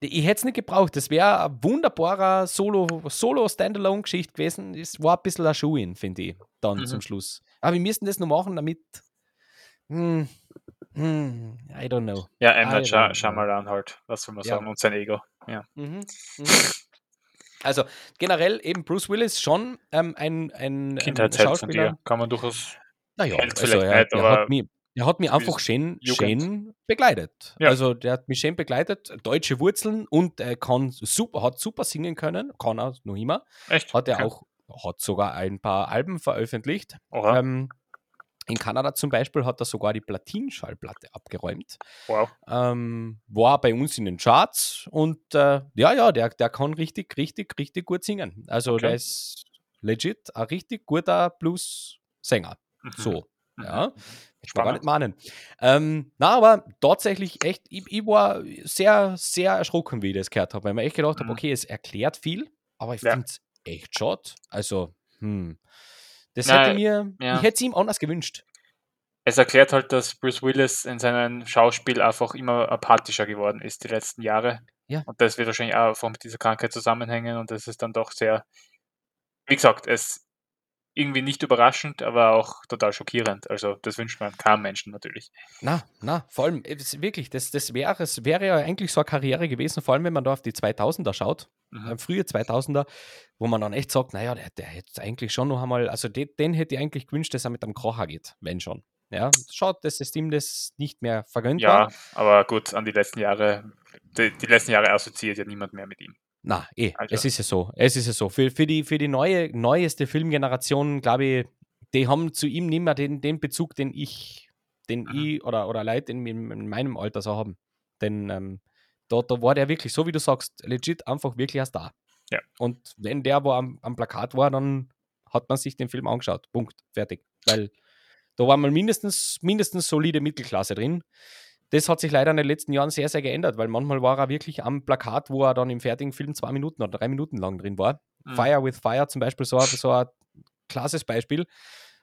ich hätte es nicht gebraucht. Das wäre ein wunderbarer Solo-Standalone-Geschichte gewesen. Es war ein bisschen ein Schuh in, finde ich, dann mhm. zum Schluss. Aber wir müssten das noch machen, damit. Hm, hm, I don't know. Ja, M. Night Shy Shyamalan halt, was soll man ja. sagen, und sein Ego. Ja. Mhm. Mhm. Also generell eben Bruce Willis schon ähm, ein, ein ähm, Kindheitsheld von dir, kann man durchaus. Naja, also, er, er, hat mich, er hat mich einfach schön, schön begleitet. Ja. Also der hat mich schön begleitet, deutsche Wurzeln und er kann super, hat super singen können, kann er noch immer. Echt? Hat er okay. auch, hat sogar ein paar Alben veröffentlicht. Ähm, in Kanada zum Beispiel hat er sogar die Platinschallplatte abgeräumt. Wow. Ähm, war bei uns in den Charts und äh, ja, ja, der, der kann richtig, richtig, richtig gut singen. Also okay. der ist legit ein richtig guter Blues-Sänger. Mhm. So. Ja, gar nicht mahnen. Ähm, na, aber tatsächlich echt, ich, ich, war sehr, sehr erschrocken, wie ich das gehört habe, weil ich mir echt gedacht mhm. habe, okay, es erklärt viel, aber ich ja. finde es echt schade. Also, hm. Das na, hätte mir, ja. ich hätte es ihm anders gewünscht. Es erklärt halt, dass Bruce Willis in seinem Schauspiel einfach immer apathischer geworden ist die letzten Jahre. Ja. Und das wird wahrscheinlich auch mit dieser Krankheit zusammenhängen und das ist dann doch sehr, wie gesagt, es irgendwie nicht überraschend, aber auch total schockierend. Also das wünscht man keinem Menschen natürlich. Na, na, vor allem wirklich, das, das wäre es wäre ja eigentlich so eine Karriere gewesen, vor allem wenn man da auf die 2000er schaut, mhm. äh, frühe 2000er, wo man dann echt sagt, naja, der, der hätte eigentlich schon noch einmal, also den, den hätte ich eigentlich gewünscht, dass er mit einem Krocher geht, wenn schon. Ja, schaut, dass das Team das nicht mehr vergönnt Ja, war. aber gut, an die letzten Jahre, die, die letzten Jahre assoziiert ja niemand mehr mit ihm. Na, eh, also. es ist ja so. Es ist ja so. Für, für, die, für die neue, neueste Filmgeneration, glaube ich, die haben zu ihm nicht mehr den, den Bezug, den ich, den mhm. ich oder, oder Leute in, in, meinem Alter so haben. Denn ähm, da, da war der wirklich, so wie du sagst, legit einfach wirklich erst da. Ja. Und wenn der wo am, am Plakat war, dann hat man sich den Film angeschaut. Punkt. Fertig. Weil da war mal mindestens, mindestens solide Mittelklasse drin das hat sich leider in den letzten Jahren sehr, sehr geändert, weil manchmal war er wirklich am Plakat, wo er dann im fertigen Film zwei Minuten oder drei Minuten lang drin war. Mhm. Fire with Fire zum Beispiel, so, so ein klasses Beispiel,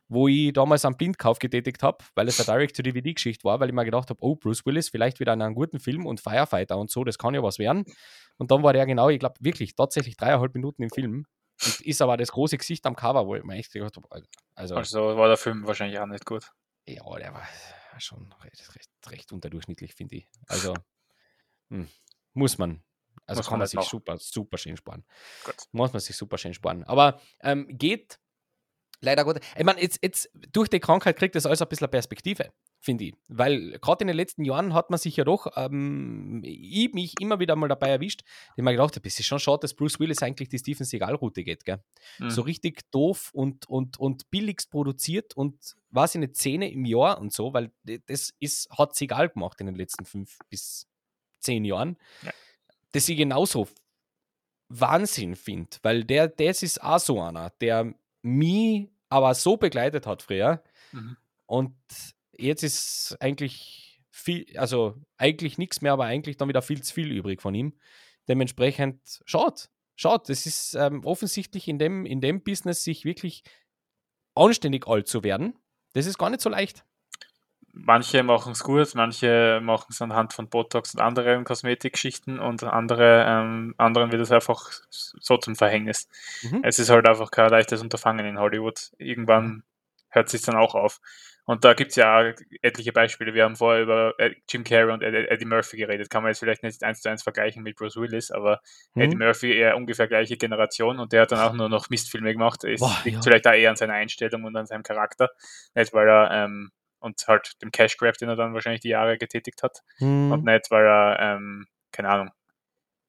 wo ich damals einen Blindkauf getätigt habe, weil es eine Direct-to-DVD-Geschichte war, weil ich mir gedacht habe, oh, Bruce Willis, vielleicht wieder in einem guten Film und Firefighter und so, das kann ja was werden. Und dann war der genau, ich glaube, wirklich tatsächlich dreieinhalb Minuten im Film. Und ist aber das große Gesicht am Cover, wo ich mir echt gedacht habe, also, also war der Film wahrscheinlich auch nicht gut. Ja, der war schon recht, recht, recht unterdurchschnittlich, finde ich. Also, hm. Muss man. Also muss kann man, man sich super, super schön sparen. Gut. Muss man sich super schön sparen. Aber ähm, geht leider gut. Ich meine, jetzt, jetzt durch die Krankheit kriegt das alles ein bisschen Perspektive, finde ich. Weil gerade in den letzten Jahren hat man sich ja doch, ähm, ich mich immer wieder mal dabei erwischt, die mir gedacht habe, es ist schon schade, dass Bruce Willis eigentlich die Steven Seagal-Route geht. Gell? Mhm. So richtig doof und, und, und billigst produziert und was in eine Szene im Jahr und so, weil das ist, hat Seagal gemacht in den letzten fünf bis zehn Jahren. Ja. Das ich genauso Wahnsinn finde, weil der, das ist auch so einer, der mich aber so begleitet hat früher. Mhm. Und jetzt ist eigentlich viel, also eigentlich nichts mehr, aber eigentlich dann wieder viel zu viel übrig von ihm. Dementsprechend, schaut, schaut, das ist ähm, offensichtlich in dem, in dem Business sich wirklich anständig alt zu werden. Das ist gar nicht so leicht. Manche machen es gut, manche machen es anhand von Botox und anderen Kosmetikgeschichten und andere, ähm, anderen wird es einfach so zum Verhängnis. Mhm. Es ist halt einfach kein leichtes Unterfangen in Hollywood. Irgendwann hört es sich dann auch auf. Und da gibt es ja etliche Beispiele. Wir haben vorher über Jim Carrey und Eddie Murphy geredet. Kann man jetzt vielleicht nicht eins zu eins vergleichen mit Bruce Willis, aber mhm. Eddie Murphy eher ungefähr gleiche Generation und der hat dann auch nur noch Mistfilme gemacht. Es liegt ja. vielleicht da eher an seiner Einstellung und an seinem Charakter. Nicht, weil er ähm, und halt dem Cash Grab, den er dann wahrscheinlich die Jahre getätigt hat. Mhm. Und nicht, weil er, ähm, keine Ahnung,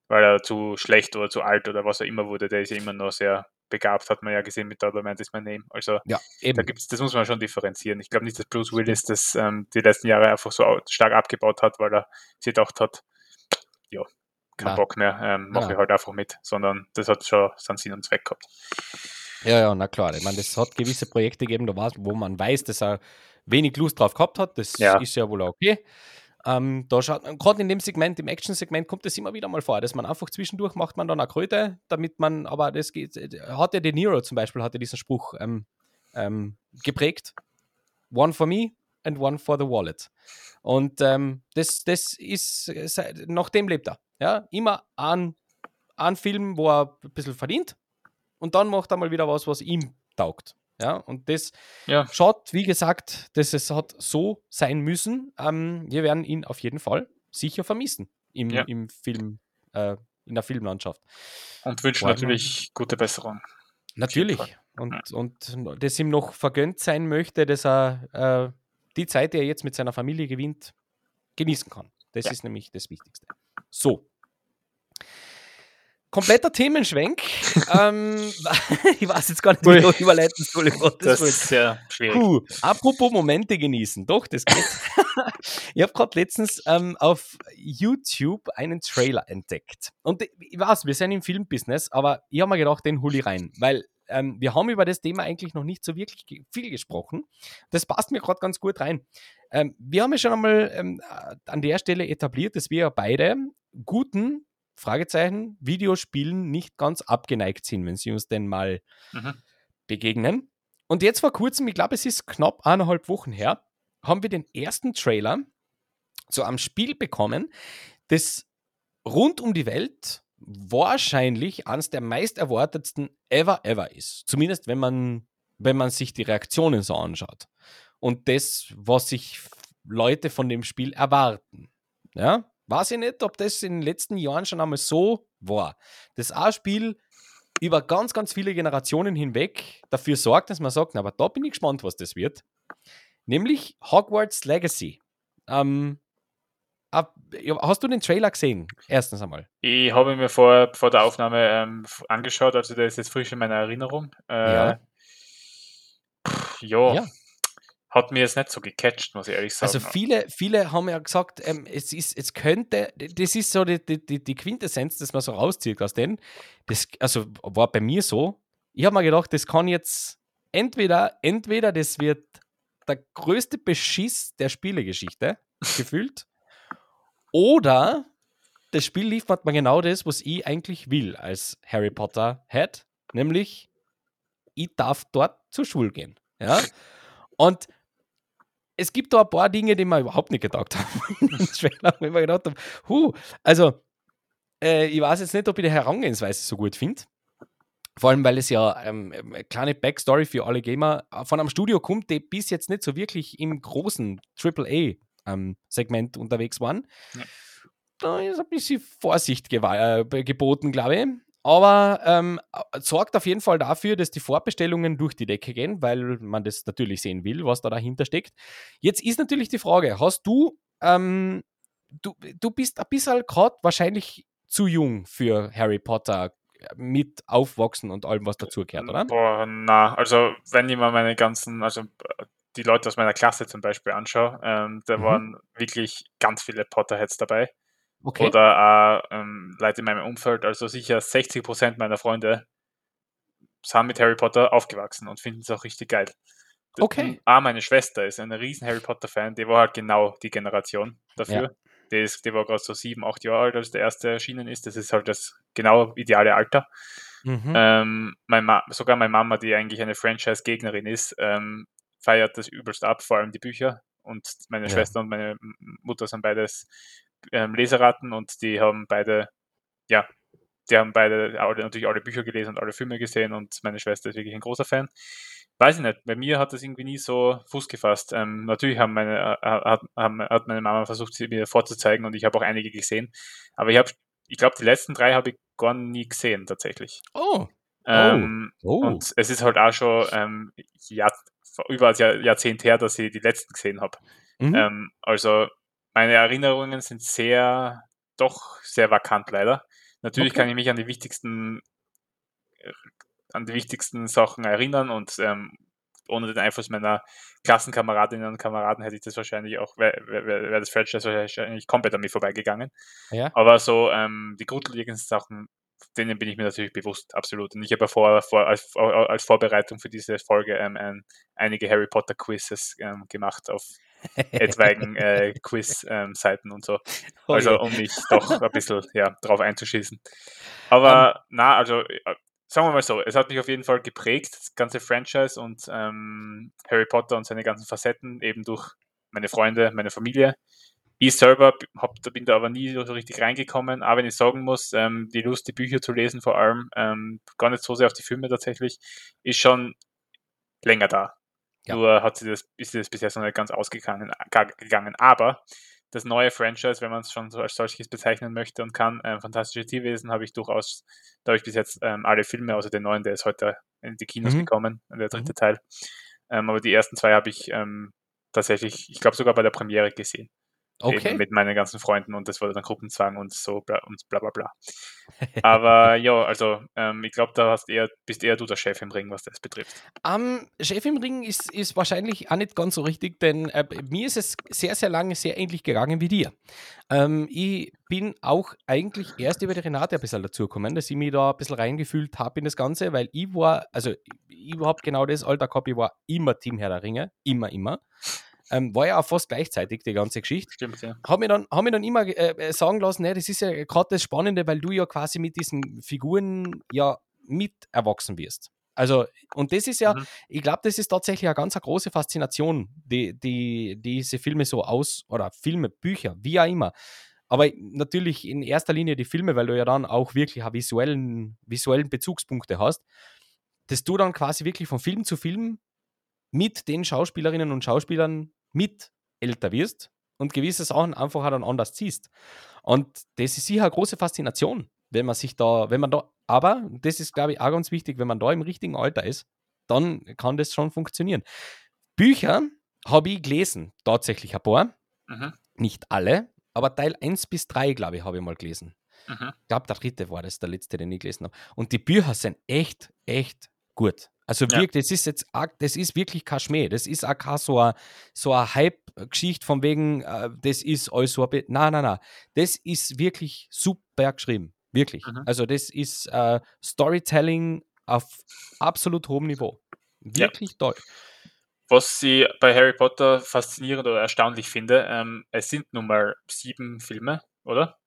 weil er zu schlecht oder zu alt oder was auch immer wurde. Der ist ja immer noch sehr begabt, hat man ja gesehen mit Double Man is my name. Also ja, da gibt's, das muss man schon differenzieren. Ich glaube nicht, dass Bruce Willis das ähm, die letzten Jahre einfach so stark abgebaut hat, weil er sich gedacht hat, ja, kein ja. Bock mehr, ähm, mache ja. ich halt einfach mit, sondern das hat schon seinen Sinn und Zweck gehabt. Ja, ja, na klar. Ich meine, das hat gewisse Projekte gegeben, da wo man weiß, dass er wenig Lust drauf gehabt hat. Das ja. ist ja wohl okay. Ähm, da schaut gerade in dem Segment, im Action-Segment, kommt das immer wieder mal vor, dass man einfach zwischendurch macht man dann eine Kröte, damit man, aber das geht, hat ja De Niro zum Beispiel, hat ja diesen Spruch ähm, ähm, geprägt. One for me and one for the wallet. Und ähm, das, das ist, nach dem lebt er. Ja? Immer an, an Film, wo er ein bisschen verdient und dann macht er mal wieder was, was ihm taugt. Ja, und das ja. schaut, wie gesagt, dass es hat so sein müssen. Ähm, wir werden ihn auf jeden Fall sicher vermissen im, ja. im Film, äh, in der Filmlandschaft. Und wünschen natürlich gute Besserung. Natürlich. Und, ja. und dass ihm noch vergönnt sein möchte, dass er äh, die Zeit, die er jetzt mit seiner Familie gewinnt, genießen kann. Das ist nämlich das Wichtigste. So, kompletter Themenschwenk. ähm, ich weiß jetzt gar nicht, wie ich überleiten soll. Das ist sehr schwierig. Puh, apropos Momente genießen. Doch, das geht. ich habe gerade letztens ähm, auf YouTube einen Trailer entdeckt. Und ich weiß, wir sind im Filmbusiness, aber ich habe mir gedacht, den hole ich rein, weil ähm, wir haben über das Thema eigentlich noch nicht so wirklich viel gesprochen. Das passt mir gerade ganz gut rein. Ähm, wir haben ja schon einmal ähm, an der Stelle etabliert, dass wir beide guten Fragezeichen, Videospielen nicht ganz abgeneigt sind, wenn sie uns denn mal mhm. begegnen. Und jetzt vor kurzem, ich glaube, es ist knapp eineinhalb Wochen her, haben wir den ersten Trailer zu einem Spiel bekommen, das rund um die Welt wahrscheinlich eines der meist erwartetsten ever ever ist. Zumindest wenn man, wenn man sich die Reaktionen so anschaut. Und das, was sich Leute von dem Spiel erwarten. Ja? Weiß ich nicht, ob das in den letzten Jahren schon einmal so war. Das A-Spiel über ganz, ganz viele Generationen hinweg dafür sorgt, dass man sagt, aber da bin ich gespannt, was das wird. Nämlich Hogwarts Legacy. Ähm, hast du den Trailer gesehen? Erstens einmal. Ich habe mir vor, vor der Aufnahme ähm, angeschaut, also der ist jetzt frisch in meiner Erinnerung. Äh, ja. Pff, ja. ja hat mir jetzt nicht so gecatcht, muss ich ehrlich sagen. Also viele, viele haben ja gesagt, ähm, es, ist, es könnte, das ist so die, die, die Quintessenz, dass man so rauszieht aus denen. Das, also war bei mir so. Ich habe mir gedacht, das kann jetzt entweder, entweder das wird der größte Beschiss der Spielegeschichte gefühlt, oder das Spiel liefert mir genau das, was ich eigentlich will als Harry Potter Head, nämlich ich darf dort zur Schule gehen. Ja? Und es gibt da ein paar Dinge, die mir überhaupt nicht gedacht haben. wenn gedacht haben, huh, also äh, ich weiß jetzt nicht, ob ich die Herangehensweise so gut finde. Vor allem, weil es ja ähm, eine kleine Backstory für alle Gamer von einem Studio kommt, die bis jetzt nicht so wirklich im großen AAA-Segment ähm, unterwegs waren. Ja. da ist ein bisschen Vorsicht äh, geboten, glaube ich. Aber ähm, sorgt auf jeden Fall dafür, dass die Vorbestellungen durch die Decke gehen, weil man das natürlich sehen will, was da dahinter steckt. Jetzt ist natürlich die Frage: Hast du, ähm, du, du bist ein bisschen gerade wahrscheinlich zu jung für Harry Potter äh, mit aufwachsen und allem, was dazugehört, oder? Boah, na, also wenn ich mal meine ganzen, also die Leute aus meiner Klasse zum Beispiel anschaue, ähm, da mhm. waren wirklich ganz viele Potterheads dabei. Okay. Oder auch ähm, Leute in meinem Umfeld, also sicher 60 Prozent meiner Freunde sind mit Harry Potter aufgewachsen und finden es auch richtig geil. Okay. Ah, meine Schwester ist eine riesen Harry Potter-Fan, die war halt genau die Generation dafür. Ja. Die, ist, die war gerade so sieben, acht Jahre alt, als der erste erschienen ist. Das ist halt das genau ideale Alter. Mhm. Ähm, mein sogar meine Mama, die eigentlich eine Franchise-Gegnerin ist, ähm, feiert das übelst ab, vor allem die Bücher. Und meine ja. Schwester und meine Mutter sind beides ähm, Leseraten und die haben beide, ja, die haben beide alle, natürlich alle Bücher gelesen und alle Filme gesehen und meine Schwester ist wirklich ein großer Fan. Weiß ich nicht, bei mir hat das irgendwie nie so Fuß gefasst. Ähm, natürlich haben meine, äh, hat, haben, hat meine Mama versucht, sie mir vorzuzeigen und ich habe auch einige gesehen. Aber ich habe, ich glaube, die letzten drei habe ich gar nie gesehen tatsächlich. Oh. Ähm, oh. oh. Und es ist halt auch schon ähm, Jahr, über ein Jahrzehnt her, dass ich die letzten gesehen habe. Mhm. Ähm, also meine Erinnerungen sind sehr, doch sehr vakant leider. Natürlich okay. kann ich mich an die wichtigsten, an die wichtigsten Sachen erinnern und ähm, ohne den Einfluss meiner Klassenkameradinnen und Kameraden hätte ich das wahrscheinlich auch, wäre wär, wär das Franchise wahrscheinlich komplett an mir vorbeigegangen. Ja. Aber so ähm, die gruseligen Sachen, denen bin ich mir natürlich bewusst, absolut. Und ich habe ja vor, vor als, als, Vorbereitung für diese Folge ähm, ein, einige Harry Potter Quizzes ähm, gemacht auf etwaigen äh, Quiz-Seiten ähm, und so. Oh also um mich doch ein bisschen ja, drauf einzuschießen. Aber um, na, also äh, sagen wir mal so, es hat mich auf jeden Fall geprägt, das ganze Franchise und ähm, Harry Potter und seine ganzen Facetten, eben durch meine Freunde, meine Familie. Ich selber hab, bin da aber nie so richtig reingekommen, aber wenn ich sagen muss, ähm, die Lust, die Bücher zu lesen, vor allem, ähm, gar nicht so sehr auf die Filme tatsächlich, ist schon länger da. Ja. Nur hat sie das, ist sie das bisher noch nicht ganz ausgegangen. Gegangen. Aber das neue Franchise, wenn man es schon so als solches bezeichnen möchte und kann, äh, Fantastische Tierwesen, habe ich durchaus, da habe ich bis jetzt ähm, alle Filme, außer den neuen, der ist heute in die Kinos mhm. gekommen, der dritte mhm. Teil. Ähm, aber die ersten zwei habe ich ähm, tatsächlich, ich glaube sogar bei der Premiere gesehen. Okay. mit meinen ganzen Freunden und das wurde dann Gruppenzwang und so bla, und bla bla bla. Aber ja, also ähm, ich glaube, da hast eher, bist eher du der Chef im Ring, was das betrifft. Um, Chef im Ring ist, ist wahrscheinlich auch nicht ganz so richtig, denn äh, mir ist es sehr, sehr lange sehr ähnlich gegangen wie dir. Ähm, ich bin auch eigentlich erst über die Renate ein bisschen dazugekommen, dass ich mich da ein bisschen reingefühlt habe in das Ganze, weil ich war, also ich habe genau das Alter gehabt, ich war immer Team Herr der Ringe, immer, immer. Ähm, war ja auch fast gleichzeitig die ganze Geschichte. Stimmt, ja. Habe mir, dann, hab mir dann immer äh, äh sagen lassen, ne, das ist ja gerade das Spannende, weil du ja quasi mit diesen Figuren ja mit erwachsen wirst. Also, und das ist ja, mhm. ich glaube, das ist tatsächlich eine ganz eine große Faszination, die, die, die diese Filme so aus, oder Filme, Bücher, wie auch immer. Aber natürlich in erster Linie die Filme, weil du ja dann auch wirklich visuellen, visuellen Bezugspunkte hast, dass du dann quasi wirklich von Film zu Film mit den Schauspielerinnen und Schauspielern mit älter wirst und gewisse Sachen einfach dann anders ziehst. Und das ist sicher eine große Faszination, wenn man sich da, wenn man da, aber das ist, glaube ich, auch ganz wichtig, wenn man da im richtigen Alter ist, dann kann das schon funktionieren. Bücher habe ich gelesen, tatsächlich ein paar. Mhm. Nicht alle, aber Teil 1 bis 3, glaube ich, habe ich mal gelesen. Mhm. Ich glaube, der dritte war das, der letzte, den ich gelesen habe. Und die Bücher sind echt, echt gut. Also ja. wirklich, das ist jetzt, das ist wirklich kein Schmäh. Das ist auch keine so eine, so Hype-Geschichte von wegen, äh, das ist alles so ein Nein, nein, nein. Das ist wirklich super geschrieben. Wirklich. Mhm. Also das ist äh, Storytelling auf absolut hohem Niveau. Wirklich ja. toll. Was ich bei Harry Potter faszinierend oder erstaunlich finde, ähm, es sind nun mal sieben Filme, oder?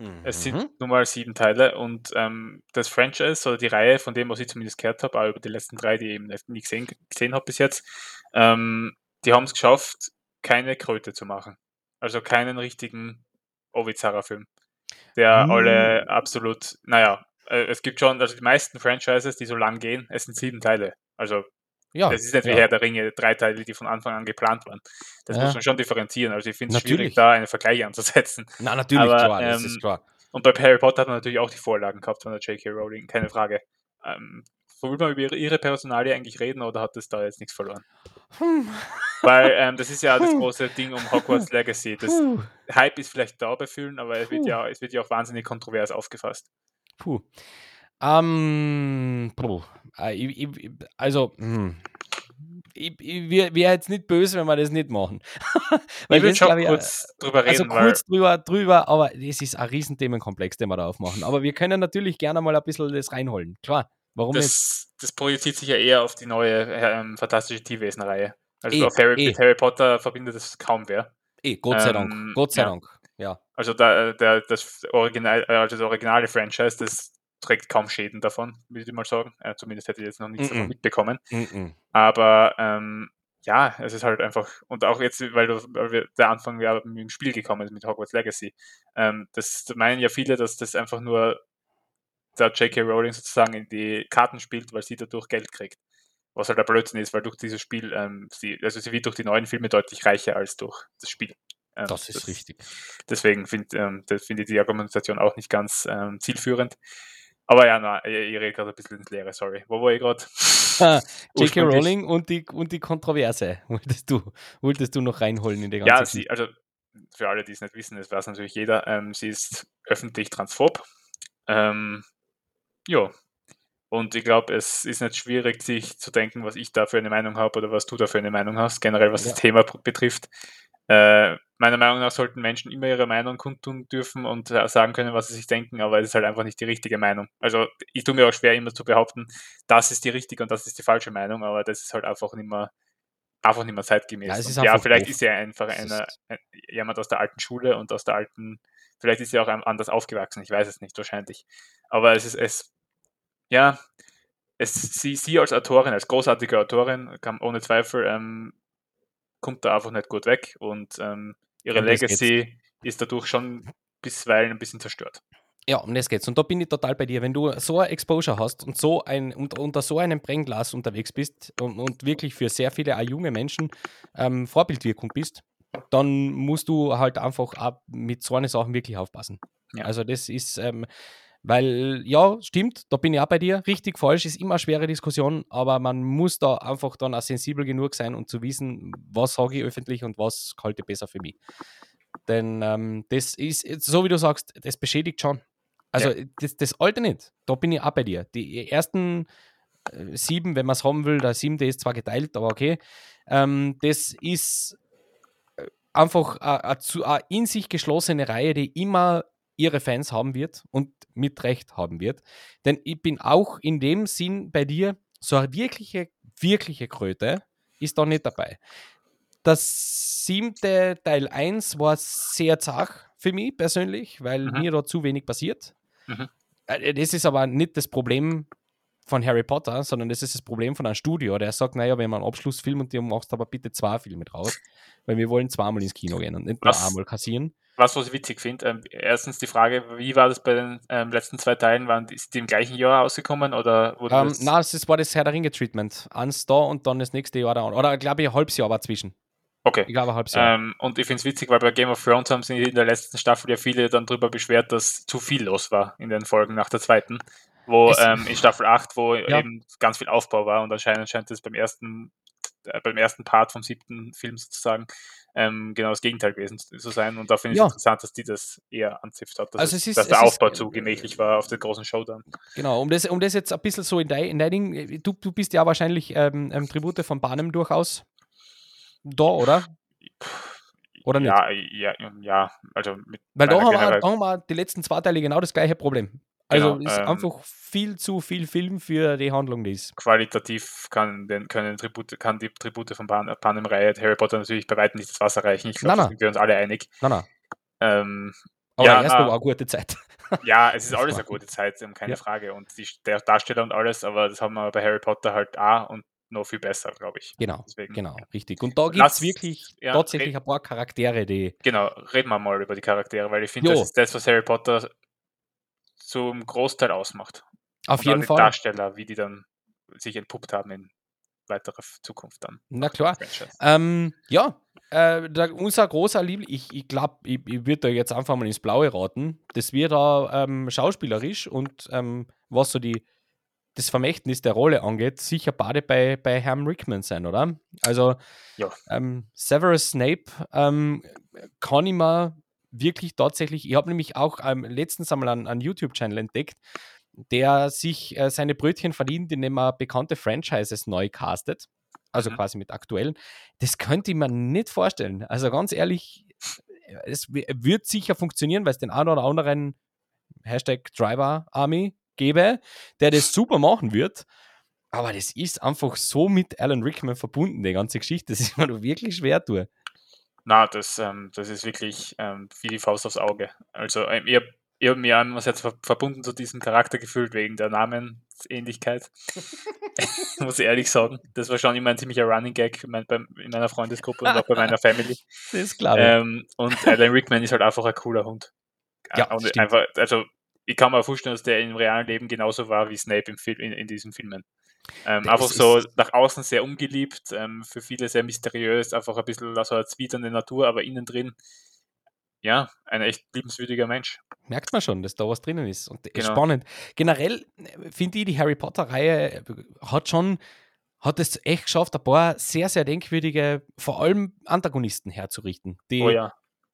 Mhm. Es sind mhm. nun mal sieben Teile und ähm, das Franchise oder die Reihe, von dem, was ich zumindest gehört habe, auch über die letzten drei, die ich eben nicht gesehen, gesehen habe bis jetzt, ähm, die haben es geschafft, keine Kröte zu machen. Also keinen richtigen Ovizara-Film, der mhm. alle absolut, naja, äh, es gibt schon, also die meisten Franchises, die so lang gehen, es sind sieben Teile. Also Ja, das ist nicht wie Herr der Ringe, drei Teile, die von Anfang an geplant waren. Das ja. muss man schon differenzieren. Also ich finde es schwierig, da einen Vergleich anzusetzen. Na, natürlich, Aber, klar, das ähm, ist klar. Und bei Harry Potter hat man natürlich auch die Vorlagen gehabt von der J.K. Rowling, keine Frage. Ähm, will man über ihre Personalie eigentlich reden oder hat das da jetzt nichts verloren? Hm. Weil ähm, das ist ja das große Ding um Hogwarts Legacy. Das Hype ist vielleicht da bei vielen, aber es wird, ja, es wird ja auch wahnsinnig kontrovers aufgefasst. Puh. Ähm, puh. Äh, also, hm. ich, ich wäre wär jetzt nicht böse, wenn wir das nicht machen. Weil ich würde schon ich, kurz äh, drüber also reden. Also kurz drüber, drüber, aber es ist ein Riesenthemenkomplex, den wir da aufmachen. Aber wir können natürlich gerne mal ein bisschen das reinholen. Klar. Warum das, nicht? Das projiziert sich ja eher auf die neue ähm, fantastische Tierwesen-Reihe. Also e, auf Harry, e. mit Harry Potter verbindet das kaum wer. Eh, Gott sei Dank. Ähm, Gott sei ja. Dank. Ja. Also da, der, das, Original, also das originale Franchise, das trägt kaum Schäden davon, würde ich mal sagen. Äh, zumindest hätte ich jetzt noch nichts mm -mm. davon mitbekommen. Mm Aber ähm, ja, es ist halt einfach, und auch jetzt, weil, du, weil der Anfang ja mit dem Spiel gekommen ist mit Hogwarts Legacy, ähm, das meinen ja viele, dass das einfach nur der J.K. Rowling sozusagen in die Karten spielt, weil sie dadurch Geld kriegt. Was halt der Blödsinn ist, weil durch dieses Spiel, ähm, sie, also sie wird durch die neuen Filme deutlich reicher als durch das Spiel. Ähm, das ist das, richtig. Deswegen finde ähm, find ich die Argumentation auch nicht ganz ähm, zielführend. Aber ja, na, ich, ich rede gerade ein bisschen ins Leere, sorry. Wo war ich gerade? Ah, J.K. Rowling und die, und die Kontroverse wolltest du, wolltest du noch reinholen in die ganze Ja, sie, also für alle, die es nicht wissen, das weiß natürlich jeder, ähm, sie ist öffentlich transphob. Ähm, ja. Und ich glaube, es ist nicht schwierig, sich zu denken, was ich da für eine Meinung habe oder was du da für eine Meinung hast, generell was ja. das Thema betrifft. Äh, meiner Meinung nach sollten Menschen immer ihre Meinung kundtun dürfen und sagen können, was sie sich denken, aber es ist halt einfach nicht die richtige Meinung. Also ich tue mir auch schwer, immer zu behaupten, das ist die richtige und das ist die falsche Meinung, aber das ist halt einfach nicht mehr, einfach nicht mehr zeitgemäß. Ja, ja vielleicht doof. ist er einfach eine, ein, jemand aus der alten Schule und aus der alten, vielleicht ist er auch anders aufgewachsen, ich weiß es nicht, wahrscheinlich. Aber es ist, es ja, es, sie, sie als Autorin, als großartige Autorin, kann ohne Zweifel, ähm, kommt da einfach nicht gut weg und ähm, ihre Legacy ist dadurch schon bisweilen ein bisschen zerstört. Ja, um das geht's. Und da bin ich total bei dir. Wenn du so ein Exposure hast und so ein und unter so einem Brennglas unterwegs bist und, und wirklich für sehr viele auch junge Menschen ähm, Vorbildwirkung bist, dann musst du halt einfach mit so einer Sachen wirklich aufpassen. Ja. Also das ist, ähm, weil, ja, stimmt, da bin ich auch bei dir. Richtig, falsch ist immer eine schwere Diskussion, aber man muss da einfach dann auch sensibel genug sein und zu wissen, was sage ich öffentlich und was halte ich besser für mich. Denn ähm, das ist, so wie du sagst, das beschädigt schon. Also ja. das, das alte nicht. Da bin ich auch bei dir. Die ersten äh, sieben, wenn man es haben will, der siebte ist zwar geteilt, aber okay. Ähm, das ist äh, einfach eine in sich geschlossene Reihe, die immer ihre Fans haben wird und mit Recht haben wird. Denn ich bin auch in dem Sinn bei dir, so eine wirkliche, wirkliche Kröte ist da nicht dabei. Das siebte Teil 1 war sehr zart für mich persönlich, weil mhm. mir da zu wenig passiert. Mhm. Äh, das ist aber nicht das Problem von Harry Potter, sondern das ist das Problem von einem Studio, der sagt, naja, wir haben einen Abschlussfilm und du machst aber bitte zwei Filme draus, weil wir wollen zweimal ins Kino gehen und nicht nur einmal kassieren was, was ich witzig finde, ähm, erstens die Frage, wie war das bei den ähm, letzten zwei Teilen? Waren die, die im gleichen Jahr ausgekommen oder wurde ähm, das? Nein, das war das Herr der Ringe-Treatment. Eins da und dann das nächste Jahr da. Oder glaube ich, ein halbes Jahr war zwischen. Okay. Ich glaube, ein halbes Jahr. Ähm, und ich finde es witzig, weil bei Game of Thrones haben sich in der letzten Staffel ja viele dann darüber beschwert, dass zu viel los war in den Folgen nach der zweiten. Wo ähm, in Staffel 8, wo ja. eben ganz viel Aufbau war und anscheinend scheint es beim ersten, äh, beim ersten Part vom siebten Film sozusagen ähm, genau das Gegenteil gewesen zu sein. Und da finde ich ja. es interessant, dass die das eher anzipft hat, dass, also es ist, dass der Aufbau ist, zu gemächlich war auf den großen Showdown. Genau, um das, um das jetzt ein bisschen so in dein, in dein Ding, äh, du, du bist ja wahrscheinlich ähm, ähm, Tribute von Barnum durchaus da, oder? Oder nicht? Ja, ja, ja also Weil da haben, wir, da haben wir die letzten zwei Teile genau das gleiche Problem. Also genau, ist ähm, einfach viel zu viel Film für die Handlung, die ist. Qualitativ kann, den, können Tribute, kann die Tribute von Pan, Panem-Reihe Harry Potter natürlich bei weitem nicht das Wasser reichen. Ich glaube, da sind wir uns alle einig. Nein, nein. Ähm, aber ja, erst war eine gute Zeit. ja, es ist alles eine gute Zeit, keine ja. Frage. Und die, der Darsteller und alles, aber das haben wir bei Harry Potter halt auch und noch viel besser, glaube ich. Genau, Deswegen, genau, ja. richtig. Und da gibt es wirklich ja, tatsächlich ein paar Charaktere, die. Genau, reden wir mal über die Charaktere, weil ich finde, das ist das, was Harry Potter zum Großteil ausmacht. Auf und jeden Fall. Darsteller, wie die dann sich entpuppt haben in weitere Zukunft dann. Na klar. Ähm, ja, äh, der, unser großer Liebling, ich, ich glaube, ich, ich würde da jetzt einfach mal ins Blaue raten, das wird da ähm, schauspielerisch und ähm, was so die, das Vermächtnis der Rolle angeht, sicher beide bei, bei Herrn Rickman sein, oder? Also, ja. ähm, Severus Snape ähm, kann ich mir wirklich tatsächlich, ich habe nämlich auch ähm, letztens einmal einen, einen YouTube-Channel entdeckt, der sich äh, seine Brötchen verdient, indem er bekannte Franchises neu castet. Also mhm. quasi mit aktuellen. Das könnte ich mir nicht vorstellen. Also ganz ehrlich, es wird sicher funktionieren, weil es den einen oder anderen Hashtag Driver Army gäbe, der das super machen wird. Aber das ist einfach so mit Alan Rickman verbunden, die ganze Geschichte, dass ich mir wirklich schwer tue. Na, das, ähm, das ist wirklich ähm, wie die Faust aufs Auge. Also ähm, ich habe habe mich einerseits verbunden zu diesem Charakter gefühlt wegen der Namensähnlichkeit. muss ich ehrlich sagen. Das war schon immer ein ziemlicher Running Gag in, meiner Freundesgruppe und auch bei meiner Family. Das ist klar. Ähm, und Alan Rickman ist halt einfach ein cooler Hund. Ja, und einfach, also ich kann mir vorstellen, dass der im realen Leben genauso war wie Snape im Film, in, in diesen Filmen. Ähm, einfach so nach außen sehr ungeliebt, ähm, für viele sehr mysteriös, einfach ein bisschen so eine zwiebelnde Natur, aber innen drin ja, ein echt liebenswürdiger Mensch. Merkt man schon, dass da was drinnen ist. Und genau. spannend. Generell äh, finde ich, die Harry Potter-Reihe äh, hat schon, hat es echt geschafft, ein paar sehr, sehr denkwürdige, vor allem Antagonisten herzurichten, die oh ja.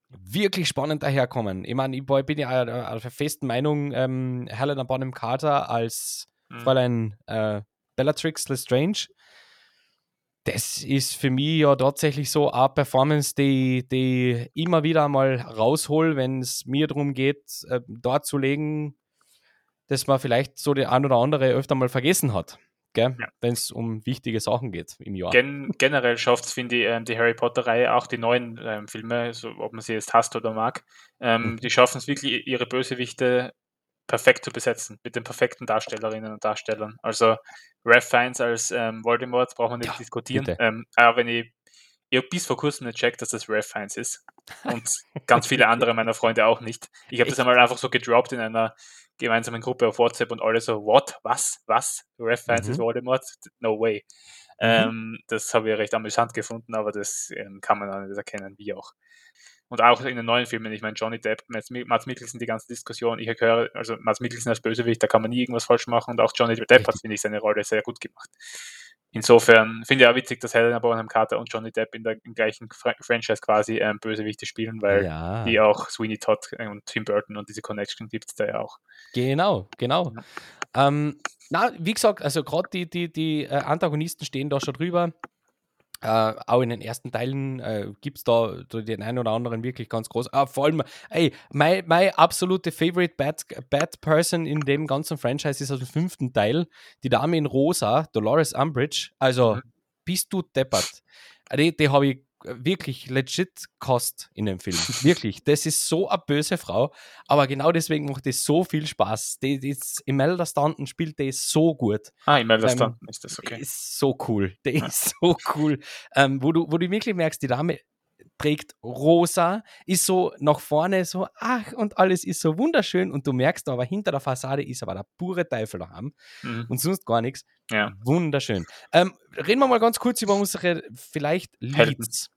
wirklich spannend daherkommen. Ich meine, ich bin ja auf der festen Meinung, ähm, Helena Bonham Carter als mhm. Fräulein äh, Bellatrix Lestrange das ist für mich ja tatsächlich so eine Performance, die, die immer wieder mal raushol, wenn es mir darum geht, äh, dort zu legen, dass man vielleicht so die ein oder andere öfter mal vergessen hat. Ja. wenn es um wichtige Sachen geht im Jahr. Gen generell schafft es, finde ich, ähm, die Harry Potter-Reihe, auch die neuen ähm, Filme, so, ob man sie jetzt hasst oder mag, ähm, mhm. die schaffen es wirklich, ihre Bösewichte perfekt zu besetzen, mit den perfekten Darstellerinnen und Darstellern. Also Ralph Fiennes als ähm, Voldemort braucht man nicht ja, diskutieren. Ähm, aber wenn ich, ich habe bis vor kurzem nicht checkt, dass das Ralph Fiennes ist. Und ganz viele andere meiner Freunde auch nicht. Ich habe das einmal einfach so gedroppt in einer gemeinsamen Gruppe auf WhatsApp und alle so, what? Was? Was? Ralph Fiennes mhm. ist Voldemort? No way. Mhm. Ähm, das habe ich recht amüsant gefunden, aber das ähm, kann man dann nicht erkennen, wie auch. Und auch in den neuen Filmen, ich meine, Johnny Depp, Mats Mikkelsen, die ganze Diskussion, ich höre, also Mats Mikkelsen als Bösewicht, da kann man nie irgendwas falsch machen und auch Johnny Depp hat, finde ich, seine Rolle sehr gut gemacht. Insofern finde ich auch witzig, dass Helena Bonham Carter und Johnny Depp in der im gleichen Franchise quasi ähm, Bösewichte spielen, weil ja. die auch Sweeney Todd und Tim Burton und diese Connection gibt es da ja auch. Genau, genau. Ja. Ähm, na, wie gesagt, also gerade die, die, die äh, Antagonisten stehen da schon drüber. Äh, auch in den ersten Teilen äh, gibt es da, da, den einen oder anderen wirklich ganz groß. Ah, vor allem, ey, mein, mein absolute Favorite Bad, Bad Person in dem ganzen Franchise ist aus dem fünften Teil, die Dame in Rosa, Dolores Umbridge. Also, mhm. bist du deppert. Die, die habe ich wirklich legit Kost in dem Film. wirklich. Das ist so eine böse Frau, aber genau deswegen macht es so viel Spaß. Die, die ist, Imelda Stanton spielt die so gut. Ah, Imelda ähm, Stanton ist das okay. Die ist so cool. Der ja. ist so cool. Ähm, wo, du, wo du wirklich merkst, die Dame trägt rosa, ist so nach vorne so, ach, und alles ist so wunderschön und du merkst aber hinter der Fassade ist aber der pure Teufel daheim mhm. und sonst gar nichts. Ja. Wunderschön. Ähm, reden wir mal ganz kurz über unsere vielleicht Leads.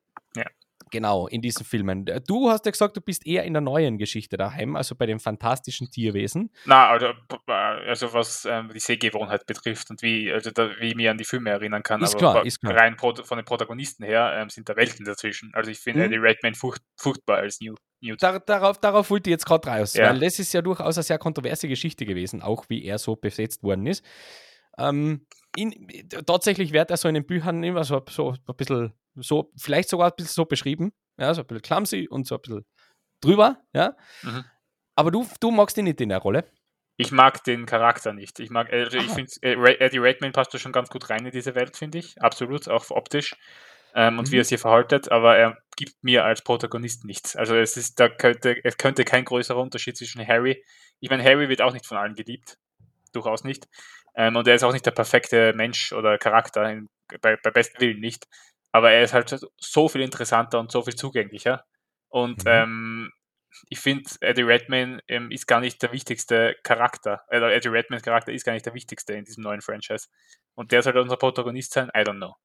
Genau, in diesen Filmen. Du hast ja gesagt, du bist eher in der neuen Geschichte daheim, also bei den fantastischen Tierwesen. Na, also, also was ähm, die Sehgewohnheit betrifft und wie, also da, wie ich mich an die Filme erinnern kann. Ist aber klar, ist klar. Rein von den Protagonisten her ähm, sind da Welten dazwischen. Also ich finde mhm. Eddie Redmayne furcht, furchtbar als New. Dar, darauf, darauf wollte ich jetzt gerade raus, ja. weil das ist ja durchaus eine sehr kontroverse Geschichte gewesen, auch wie er so besetzt worden ist. Ähm, in, tatsächlich wird er so in den Büchern immer so, so ein bisschen so, vielleicht sogar ein bisschen so beschrieben, ja, so ein bisschen clumsy und so ein bisschen drüber, ja. Mhm. Aber du, du magst ihn nicht in der Rolle. Ich mag den Charakter nicht. Ich mag, also ich finde, äh, Eddie Redmayne passt da schon ganz gut rein in diese Welt, finde ich. Absolut, auch optisch. Ähm, und mhm. wie er sich verhaltet, aber er gibt mir als Protagonist nichts. Also es ist, da könnte, es könnte kein größerer Unterschied zwischen Harry. Ich meine, Harry wird auch nicht von allen geliebt. Durchaus nicht. Ähm, und er ist auch nicht der perfekte Mensch oder Charakter, in, bei, bei besten Willen nicht aber er ist halt so viel interessanter und so viel zugänglicher. Und mhm. ähm, ich finde, Eddie Redmayne ähm, ist gar nicht der wichtigste Charakter. Also Eddie Redmaynes Charakter ist gar nicht der wichtigste in diesem neuen Franchise. Und der soll unser Protagonist sein? I don't know.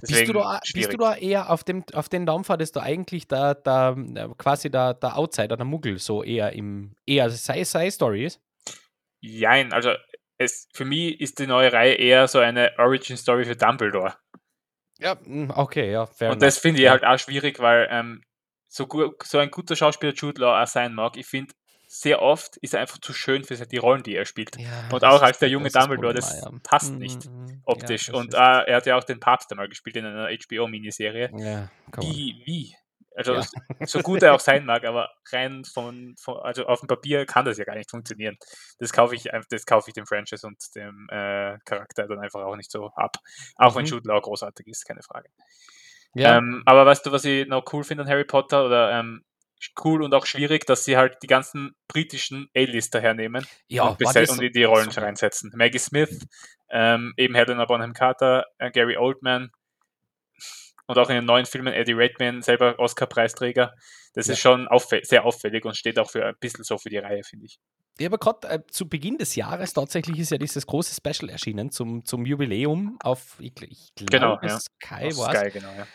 bist du, da, bist du da eher auf, dem, auf den Dampfer, dass du eigentlich der, der, quasi der, der Outsider, der Muggel, so eher im eher Sci-Story ist? Jein, also es, für mich ist die neue Reihe eher so eine Origin-Story für Dumbledore. Ja, hm, okay, ja, fair Und das finde ich halt auch schwierig, weil ähm, so, so ein guter Schauspieler Jude Law auch sein mag, ich finde, sehr oft ist er einfach zu schön für die Rollen, die er spielt. Ja, und auch als der junge Dumbledore, das ja. passt nicht mhm, optisch. Ja, und äh, er hat ja auch den Papst einmal gespielt in einer HBO-Miniserie. Ja, wie, wie? Also ja. so gut er auch sein mag, aber rein von, von, also auf dem Papier kann das ja gar nicht funktionieren. Das kaufe ich, das kaufe ich dem Franchise und dem äh, Charakter dann einfach auch nicht so ab. Auch mhm. wenn Jude Law großartig ist, keine Frage. Ja. Ähm, aber weißt du, was ich noch cool finde an Harry Potter oder ähm, cool und auch schwierig, dass sie halt die ganzen britischen A-Lister hernehmen ja, und, und in die Rollen so. reinsetzen. Maggie Smith, ähm, eben Helena Bonham Carter, äh, Gary Oldman, und auch in den neuen Filmen Eddie Redmayne, selber Oscar-Preisträger. Das ja. ist schon auffäll sehr auffällig und steht auch für ein bisschen so für die Reihe, finde ich. Ja, aber gerade äh, zu Beginn des Jahres tatsächlich ist ja dieses große Special erschienen zum, zum Jubiläum auf, ich, ich glaube, genau, ja. Sky war Sky, genau, ja.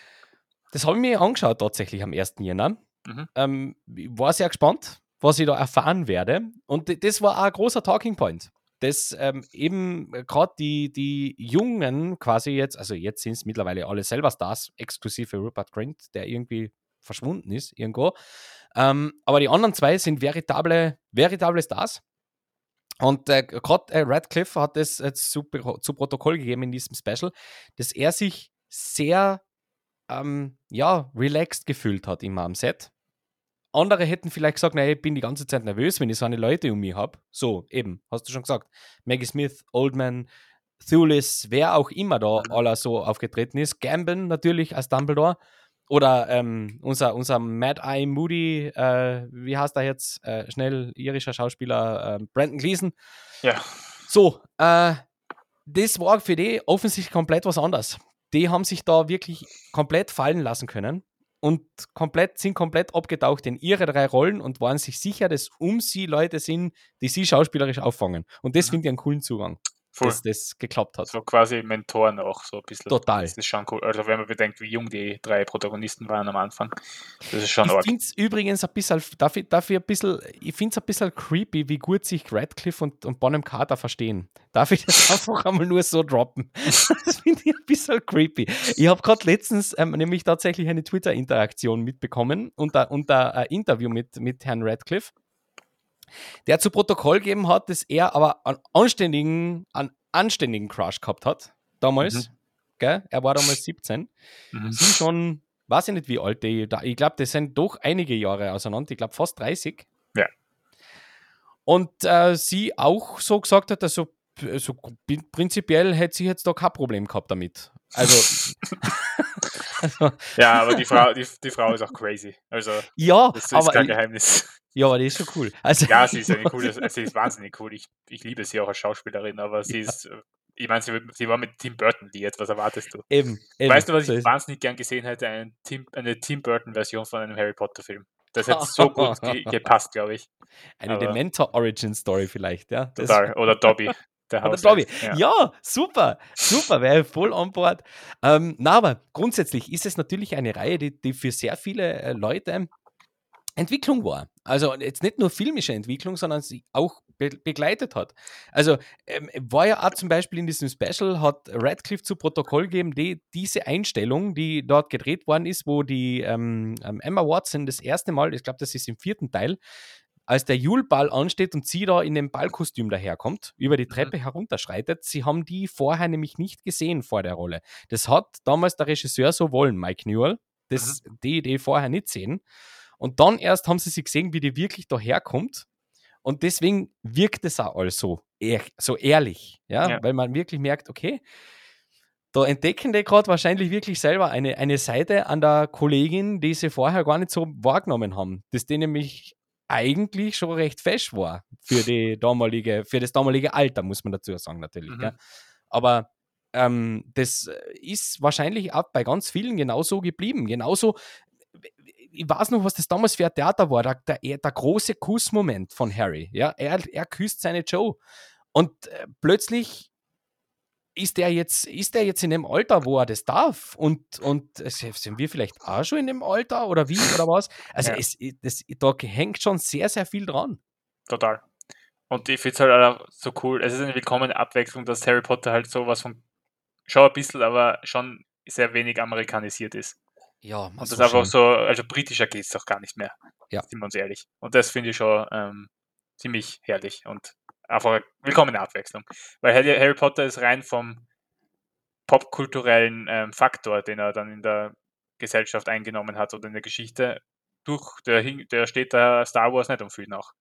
Das habe ich mir angeschaut tatsächlich am 1. Jänner. Mhm. Ähm, war sehr gespannt, was ich da erfahren werde. Und das war auch ein großer Talking Point dass ähm, eben äh, gerade die, die Jungen quasi jetzt, also jetzt sind es mittlerweile alle selber Stars, exklusive Rupert Grint, der irgendwie verschwunden ist irgendwo. Ähm, aber die anderen zwei sind veritable, veritable Stars. Und äh, gerade äh, Radcliffe hat es äh, zu, zu, Protokoll gegeben in diesem Special, dass er sich sehr ähm, ja, relaxed gefühlt hat immer am Set. Andere hätten vielleicht gesagt, naja, ich bin die ganze Zeit nervös, wenn ich so eine Leute um mich habe. So, eben, hast du schon gesagt. Maggie Smith, Oldman, Thulis, wer auch immer da aller so aufgetreten ist. Gambon natürlich als Dumbledore. Oder ähm, unser, unser Mad Eye Moody, äh, wie heißt er jetzt? Äh, schnell irischer Schauspieler, äh, Brandon Gleason. Ja. So, äh, das war für die offensichtlich komplett was anderes. Die haben sich da wirklich komplett fallen lassen können und komplett, sind komplett abgetaucht in ihre drei Rollen und waren sich sicher, dass um sie Leute sind, die sie schauspielerisch auffangen. Und das mhm. finde ich einen coolen Zugang. Voll. dass das geklappt hat. So quasi Mentoren auch, so ein bisschen. Total. Das ist schon cool. Also wenn man bedenkt, wie jung die drei Protagonisten waren am Anfang. Das ist schon Ich finde es übrigens ein bisschen, dafür, dafür ein bisschen, ich finde es ein bisschen creepy, wie gut sich Radcliffe und, und Bonham Carter verstehen. Darf ich das einfach einmal nur so droppen? Das finde ich ein bisschen creepy. Ich habe gerade letztens ähm, nämlich tatsächlich eine Twitter-Interaktion mitbekommen und, und ein Interview mit, mit Herrn Radcliffe der zu Protokoll gegeben hat, dass er aber einen anständigen, einen anständigen Crush gehabt hat, damals. Mhm. Gell? Er war damals 17. Mhm. Sind schon, weiß ich nicht, wie alt die, ich glaube, das sind doch einige Jahre auseinander, ich glaube fast 30. Ja. Und äh, sie auch so gesagt hat, also, also prinzipiell hätte sie jetzt da kein Problem gehabt damit. Also, also ja, aber die Frau, die, die Frau ist auch crazy. Also, ja, das ist kein Geheimnis. Ja, aber die ist schon cool. Also ja, sie ist eine coole, sie ist wahnsinnig cool. Ich, ich liebe sie auch als Schauspielerin, aber sie ja. ist, äh, ich meine, sie, sie, war mit Tim Burton liiert. Was erwartest du? Eben. eben weißt du, was ich so wahnsinnig gern gesehen hätte? Eine Tim, eine Tim Burton-Version von einem Harry Potter-Film. Das hätte so gut ge gepasst, glaube ich. Eine Dementor-Origin-Story vielleicht, ja. Total. Oder Dobby. Der Oder Dobby. Ja. ja. super, super, wäre voll on board. Ähm, na, aber grundsätzlich ist es natürlich eine Reihe, die, die für sehr viele äh, Leute Entwicklung war. Also jetzt nicht nur filmische Entwicklung, sondern sie auch be begleitet hat. Also ähm, war ja auch zum Beispiel in diesem Special, hat Radcliffe zu Protokoll gegeben, die, diese Einstellung, die dort gedreht worden ist, wo die ähm, ähm Emma Watson das erste Mal, ich glaube, das ist im vierten Teil, als der Julball ansteht und sie da in dem Ballkostüm daherkommt, über die mhm. Treppe herunterschreitet, sie haben die vorher nämlich nicht gesehen vor der Rolle. Das hat damals der Regisseur so wollen, Mike Newell, das, mhm. die Idee vorher nicht sehen. Und dann erst haben sie sich gesehen, wie die wirklich daherkommt. Und deswegen wirkt es auch alles so, ehr so ehrlich, ja? ja? weil man wirklich merkt, okay, da entdecken die gerade wahrscheinlich wirklich selber eine, eine Seite an der Kollegin, die sie vorher gar nicht so wahrgenommen haben, dass die nämlich eigentlich schon recht fesch war für die damalige, für das damalige Alter, muss man dazu sagen, natürlich. Mhm. Aber ähm, das ist wahrscheinlich auch bei ganz vielen genauso geblieben. Genauso ich weiß noch, was das damals für ein Theater war, der, der, der große Kussmoment von Harry. Ja, er, er küsst seine Joe. Und äh, plötzlich ist der jetzt, ist jetzt in dem Alter, wo er das darf? Und, und äh, sind wir vielleicht auch schon in dem Alter oder wie oder was? Also ja. es, das, da hängt schon sehr, sehr viel dran. Total. Und ich finde es halt auch so cool. Es ist eine willkommene Abwechslung, dass Harry Potter halt sowas von schon ein bisschen, aber schon sehr wenig amerikanisiert ist. Ja, und das ist einfach so, also britischer geht es doch gar nicht mehr. Ja. Sind wir uns ehrlich. Und das finde ich schon ähm, ziemlich herrlich und einfach willkommene Abwechslung. Weil Harry Potter ist rein vom popkulturellen ähm, Faktor, den er dann in der Gesellschaft eingenommen hat oder in der Geschichte, durch, der, der steht da Star Wars nicht um viel nach.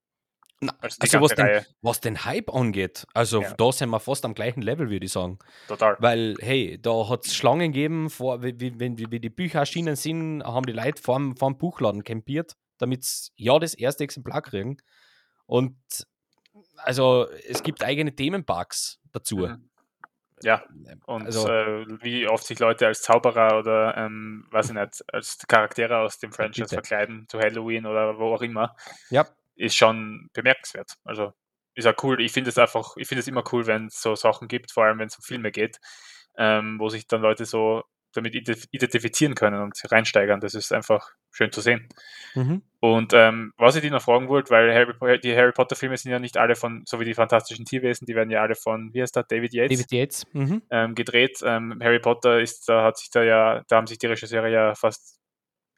Na, also, was, den, was, den, Hype angeht, also ja. da sind wir fast am gleichen Level, würde ich sagen. Total. Weil, hey, da hat es Schlangen gegeben, vor, wie, wie, wie, wie, die Bücher erschienen sind, haben die Leute vor dem Buchladen campiert, damit sie ja das erste Exemplar kriegen. Und also es gibt eigene Themenparks dazu. Mhm. Ja, und also, äh, wie oft sich Leute als Zauberer oder, ähm, weiß ich nicht, als Charaktere aus dem Franchise bitte. verkleiden zu Halloween oder wo auch immer, ja. Ist schon bemerkenswert. Also ist ja cool. Ich finde es einfach, ich finde es immer cool, wenn es so Sachen gibt, vor allem wenn es um Filme geht, ähm, wo sich dann Leute so damit identifizieren können und reinsteigern. Das ist einfach schön zu sehen. Mhm. Und ähm, was ich dir noch fragen wollte, weil Harry, die Harry Potter Filme sind ja nicht alle von, so wie die Fantastischen Tierwesen, die werden ja alle von, wie heißt der, David Yates, David Yates. Mhm. Ähm, gedreht. Ähm, Harry Potter ist, da hat sich da ja, da haben sich die Regisseure ja fast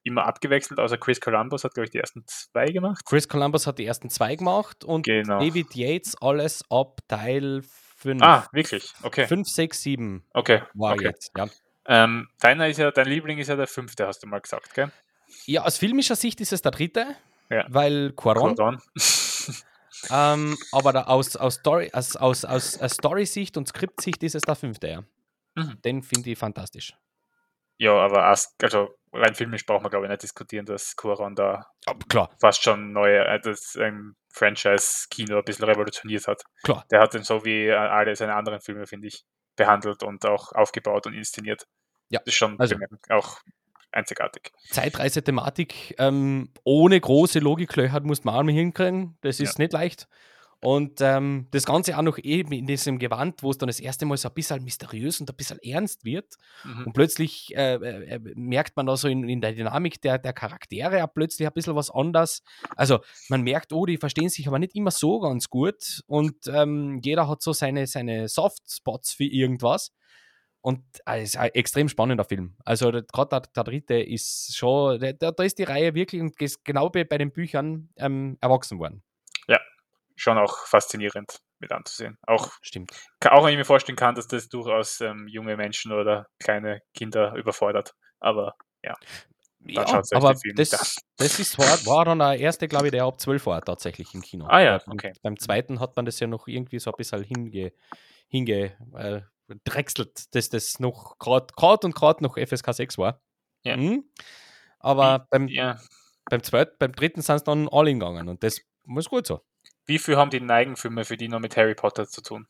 immer abgewechselt, außer Chris Columbus hat, glaube ich, die ersten zwei gemacht. Chris Columbus hat die ersten zwei gemacht und genau. David Yates alles ab Teil 5. Ah, wirklich? Okay. 5, 6, 7 okay. war okay. jetzt, ja. Ähm, deiner ist ja, dein Liebling ist ja der fünfte, hast du mal gesagt, gell? Ja, aus filmischer Sicht ist es der dritte, ja. weil Quaron. Quaron. ähm, aber da aus, aus, Story, aus, aus, aus, aus Story-Sicht und Skript-Sicht ist es der fünfte, ja. Mhm. Den finde ich fantastisch. Ja, aber also rein filmisch braucht man, glaube ich, nicht diskutieren, dass Quaron da klar. fast schon neue, äh, das ähm, Franchise-Kino ein bisschen revolutioniert hat. Klar. Der hat den so wie äh, alle seine anderen Filme, finde ich, behandelt und auch aufgebaut und inszeniert. Ja. Das ist schon also, auch einzigartig. Zeitreise-Thematik ähm, ohne große Logiklöcher muss man auch mal hinkriegen. Das ist ja. nicht leicht. Und ähm, das Ganze auch noch eben in diesem Gewand, wo es dann das erste Mal so ein bisschen mysteriös und ein bisschen ernst wird. Mhm. Und plötzlich äh, äh, äh merkt man da so in, in, der Dynamik der, der Charaktere auch plötzlich ein bisschen was anders. Also man merkt, oh, die verstehen sich aber nicht immer so ganz gut. Und ähm, jeder hat so seine, seine Softspots für irgendwas. Und es ist ein extrem spannender Film. Also gerade der, der, dritte ist schon, da, ist die Reihe wirklich genau bei, bei den Büchern ähm, erwachsen worden schon auch faszinierend mit anzusehen. Auch, Stimmt. Auch wenn ich mir vorstellen kann, dass das durchaus ähm, junge Menschen oder kleine Kinder überfordert. Aber ja. Ja, aber das, das ist, war, war dann der erste, glaube ich, der ab 12 war tatsächlich im Kino. Ah ja, okay. Und beim zweiten hat man das ja noch irgendwie so ein bisschen hinge, hinge äh, drechselt, dass das noch gerade und gerade noch FSK 6 war. Ja. Mhm. Aber beim, ja. beim zweiten, beim dritten sind es dann all in gegangen und das muss gut so. Wie viel haben die Neigenfilme für die noch mit Harry Potter zu tun?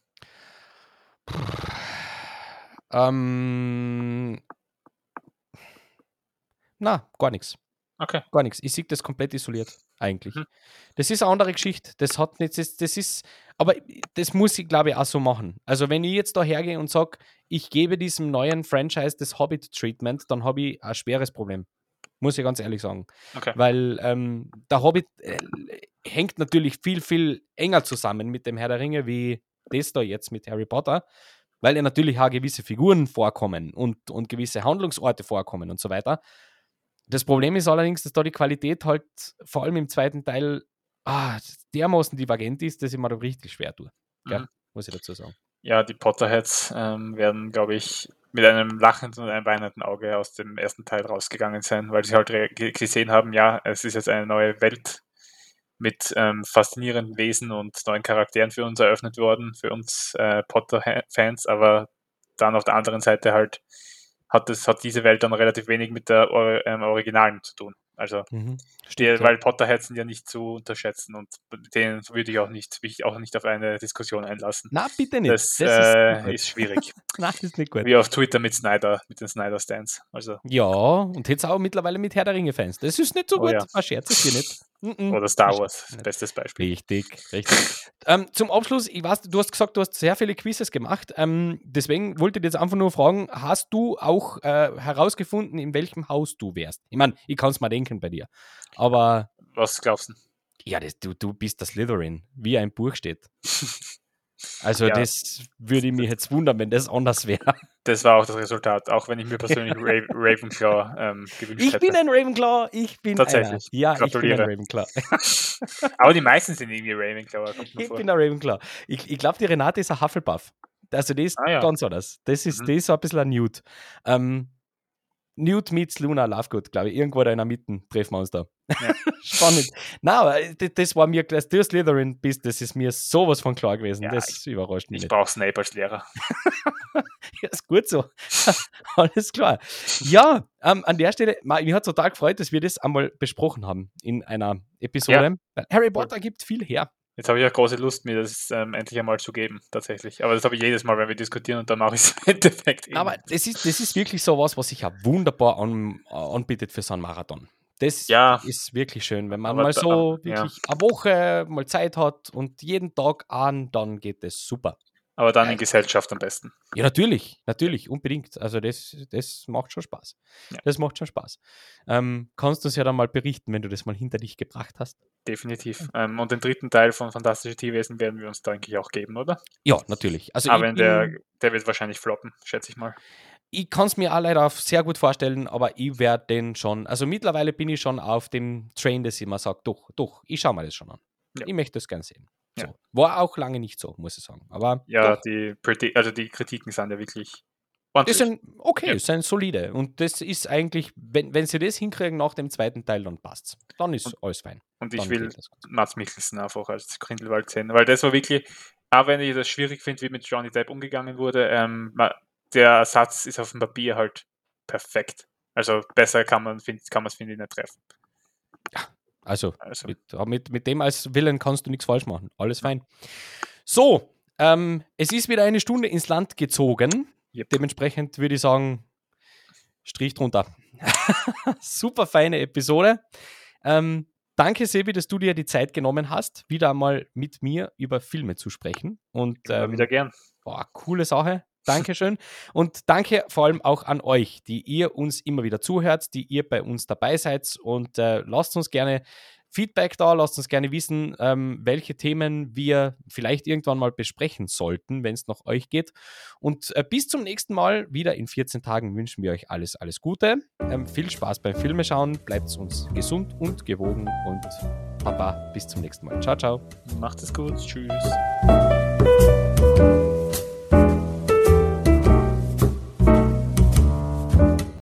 Ähm, na, gar nichts. Okay. Gar nichts. Ich sehe das komplett isoliert, eigentlich. Mhm. Das ist eine andere Geschichte. Das hat nicht, das, das ist, aber das muss ich, glaube ich, auch so machen. Also, wenn ich jetzt da hergehe und sage, ich gebe diesem neuen Franchise das Hobbit-Treatment, dann habe ich ein schweres Problem. Muss ich ganz ehrlich sagen. Okay. Weil ähm, der Hobbit äh, hängt natürlich viel, viel enger zusammen mit dem Herr der Ringe wie das da jetzt mit Harry Potter, weil ja natürlich auch gewisse Figuren vorkommen und, und gewisse Handlungsorte vorkommen und so weiter. Das Problem ist allerdings, dass da die Qualität halt vor allem im zweiten Teil ah, dermaßen divergent ist, dass ich mir da richtig schwer tue. Mhm. Muss ich dazu sagen. Ja, die Potterheads ähm, werden, glaube ich, mit einem lachenden und einem weinenden Auge aus dem ersten Teil rausgegangen sein, weil sie halt gesehen haben, ja, es ist jetzt eine neue Welt mit ähm, faszinierenden Wesen und neuen Charakteren für uns eröffnet worden, für uns äh, Potter-Fans, aber dann auf der anderen Seite halt hat, es, hat diese Welt dann relativ wenig mit der ähm, Originalen zu tun. Also, mhm. Stimmt, die, weil Potterheads sind ja nicht zu unterschätzen und denen würde ich auch nicht, ich auch nicht auf eine Diskussion einlassen. Na, bitte nicht. Das, das äh, ist, ist, schwierig. Das ist nicht gut. Wie auf Twitter mit Snyder, mit den Snyder-Stands. Also. Ja, und jetzt auch mittlerweile mit Herr der Ringe-Fans. Das ist nicht so oh, gut. Ja. Man scherzt es hier nicht. Oder Star Wars, bestes Beispiel. Richtig, richtig. ähm, zum Abschluss, ich weiß, du hast gesagt, du hast sehr viele Quizzes gemacht. Ähm, deswegen wollte ich jetzt einfach nur fragen, hast du auch äh, herausgefunden, in welchem Haus du wärst? Ich meine, ich kann es mal denken bei dir. Aber. Was glaubst du? Ja, das, du, du bist das Slytherin, wie ein Buch steht. Also ja. das würde ich mich jetzt wundern, wenn das anders wäre. Das war auch das Resultat, auch wenn ich mir persönlich Ravenclaw ähm, gewünscht ich hätte. Ich bin ein Ravenclaw, ich bin Tatsächlich. Einer. Ja, ich bin ein Ravenclaw. Aber die meisten sind irgendwie Ravenclaw. Ich vor. bin ein Ravenclaw. Ich, ich glaube, die Renate ist ein Hufflepuff. Also die ist ah, ja. ganz anders. Das ist, mhm. die ist so ein bisschen ein Newt. Ähm, Newt meets Luna Lovegood, glaube ich. Irgendwo da in der Mitte treffen wir uns da. Ja. Spannend. Nein, aber das war mir, dass du Slytherin bist, das ist mir sowas von klar gewesen. Ja, das ich, überrascht mich. Ich brauche Snape als Lehrer. ja, ist gut so. Alles klar. Ja, ähm, an der Stelle, mich hat es total gefreut, dass wir das einmal besprochen haben in einer Episode. Ja. Harry Potter gibt viel her. Jetzt habe ich ja große Lust, mir das ähm, endlich einmal zu geben, tatsächlich. Aber das habe ich jedes Mal, wenn wir diskutieren und dann mache ich es im Endeffekt. Aber das ist, das ist wirklich so was, was sich ja wunderbar an, anbietet für so einen Marathon. Das ja, ist wirklich schön, wenn man mal so da, wirklich ja. eine Woche mal Zeit hat und jeden Tag an, dann geht das super. Aber dann in Gesellschaft am besten. Ja, natürlich, natürlich, unbedingt. Also das, das macht schon Spaß. Ja. Das macht schon Spaß. Ähm, kannst du es ja dann mal berichten, wenn du das mal hinter dich gebracht hast? Definitiv. Ähm, und den dritten Teil von Fantastische Tierwesen werden wir uns da eigentlich auch geben, oder? Ja, natürlich. Also aber der, der wird wahrscheinlich floppen, schätze ich mal. Ich kann es mir auch leider sehr gut vorstellen, aber ich werde den schon, also mittlerweile bin ich schon auf dem Train, dass ich mir sage, doch, doch, ich schaue mir das schon an. Ja. Ich möchte das gern sehen. So. War auch lange nicht so, muss ich sagen. Aber ja, die, also die Kritiken sind ja wirklich ordentlich. Die sind okay, ja. sind solide. Und das ist eigentlich, wenn, wenn sie das hinkriegen nach dem zweiten Teil, dann passt's. Dann ist und, alles fein. Und ich will Mats Mikkelsen einfach als Grindelwald sehen, weil das war wirklich, auch wenn ich das schwierig finde, wie mit Johnny Depp umgegangen wurde, ähm, der Satz ist auf dem Papier halt perfekt. Also besser kann man es, kann finde ich, nicht treffen. Also, also. Mit, mit, mit, dem als Willen kannst du nichts falsch machen. Alles fein. So, ähm, es ist wieder eine Stunde ins Land gezogen. Yep. Dementsprechend würde ich sagen, Strich drunter. Super feine Episode. Ähm, danke, Sebi, dass du dir die Zeit genommen hast, wieder einmal mit mir über Filme zu sprechen. Und, ähm, wieder gern. Boah, coole Sache. Dankeschön. Und danke vor allem auch an euch, die ihr uns immer wieder zuhört, die ihr bei uns dabei seid. Und äh, lasst uns gerne Feedback da, lasst uns gerne wissen, ähm, welche Themen wir vielleicht irgendwann mal besprechen sollten, wenn es nach euch geht. Und äh, bis zum nächsten Mal, wieder in 14 Tagen, wünschen wir euch alles, alles Gute. Ähm, viel Spaß beim Filmeschauen, bleibt uns gesund und gewogen und Papa, bis zum nächsten Mal. Ciao, ciao. Macht es gut. Tschüss.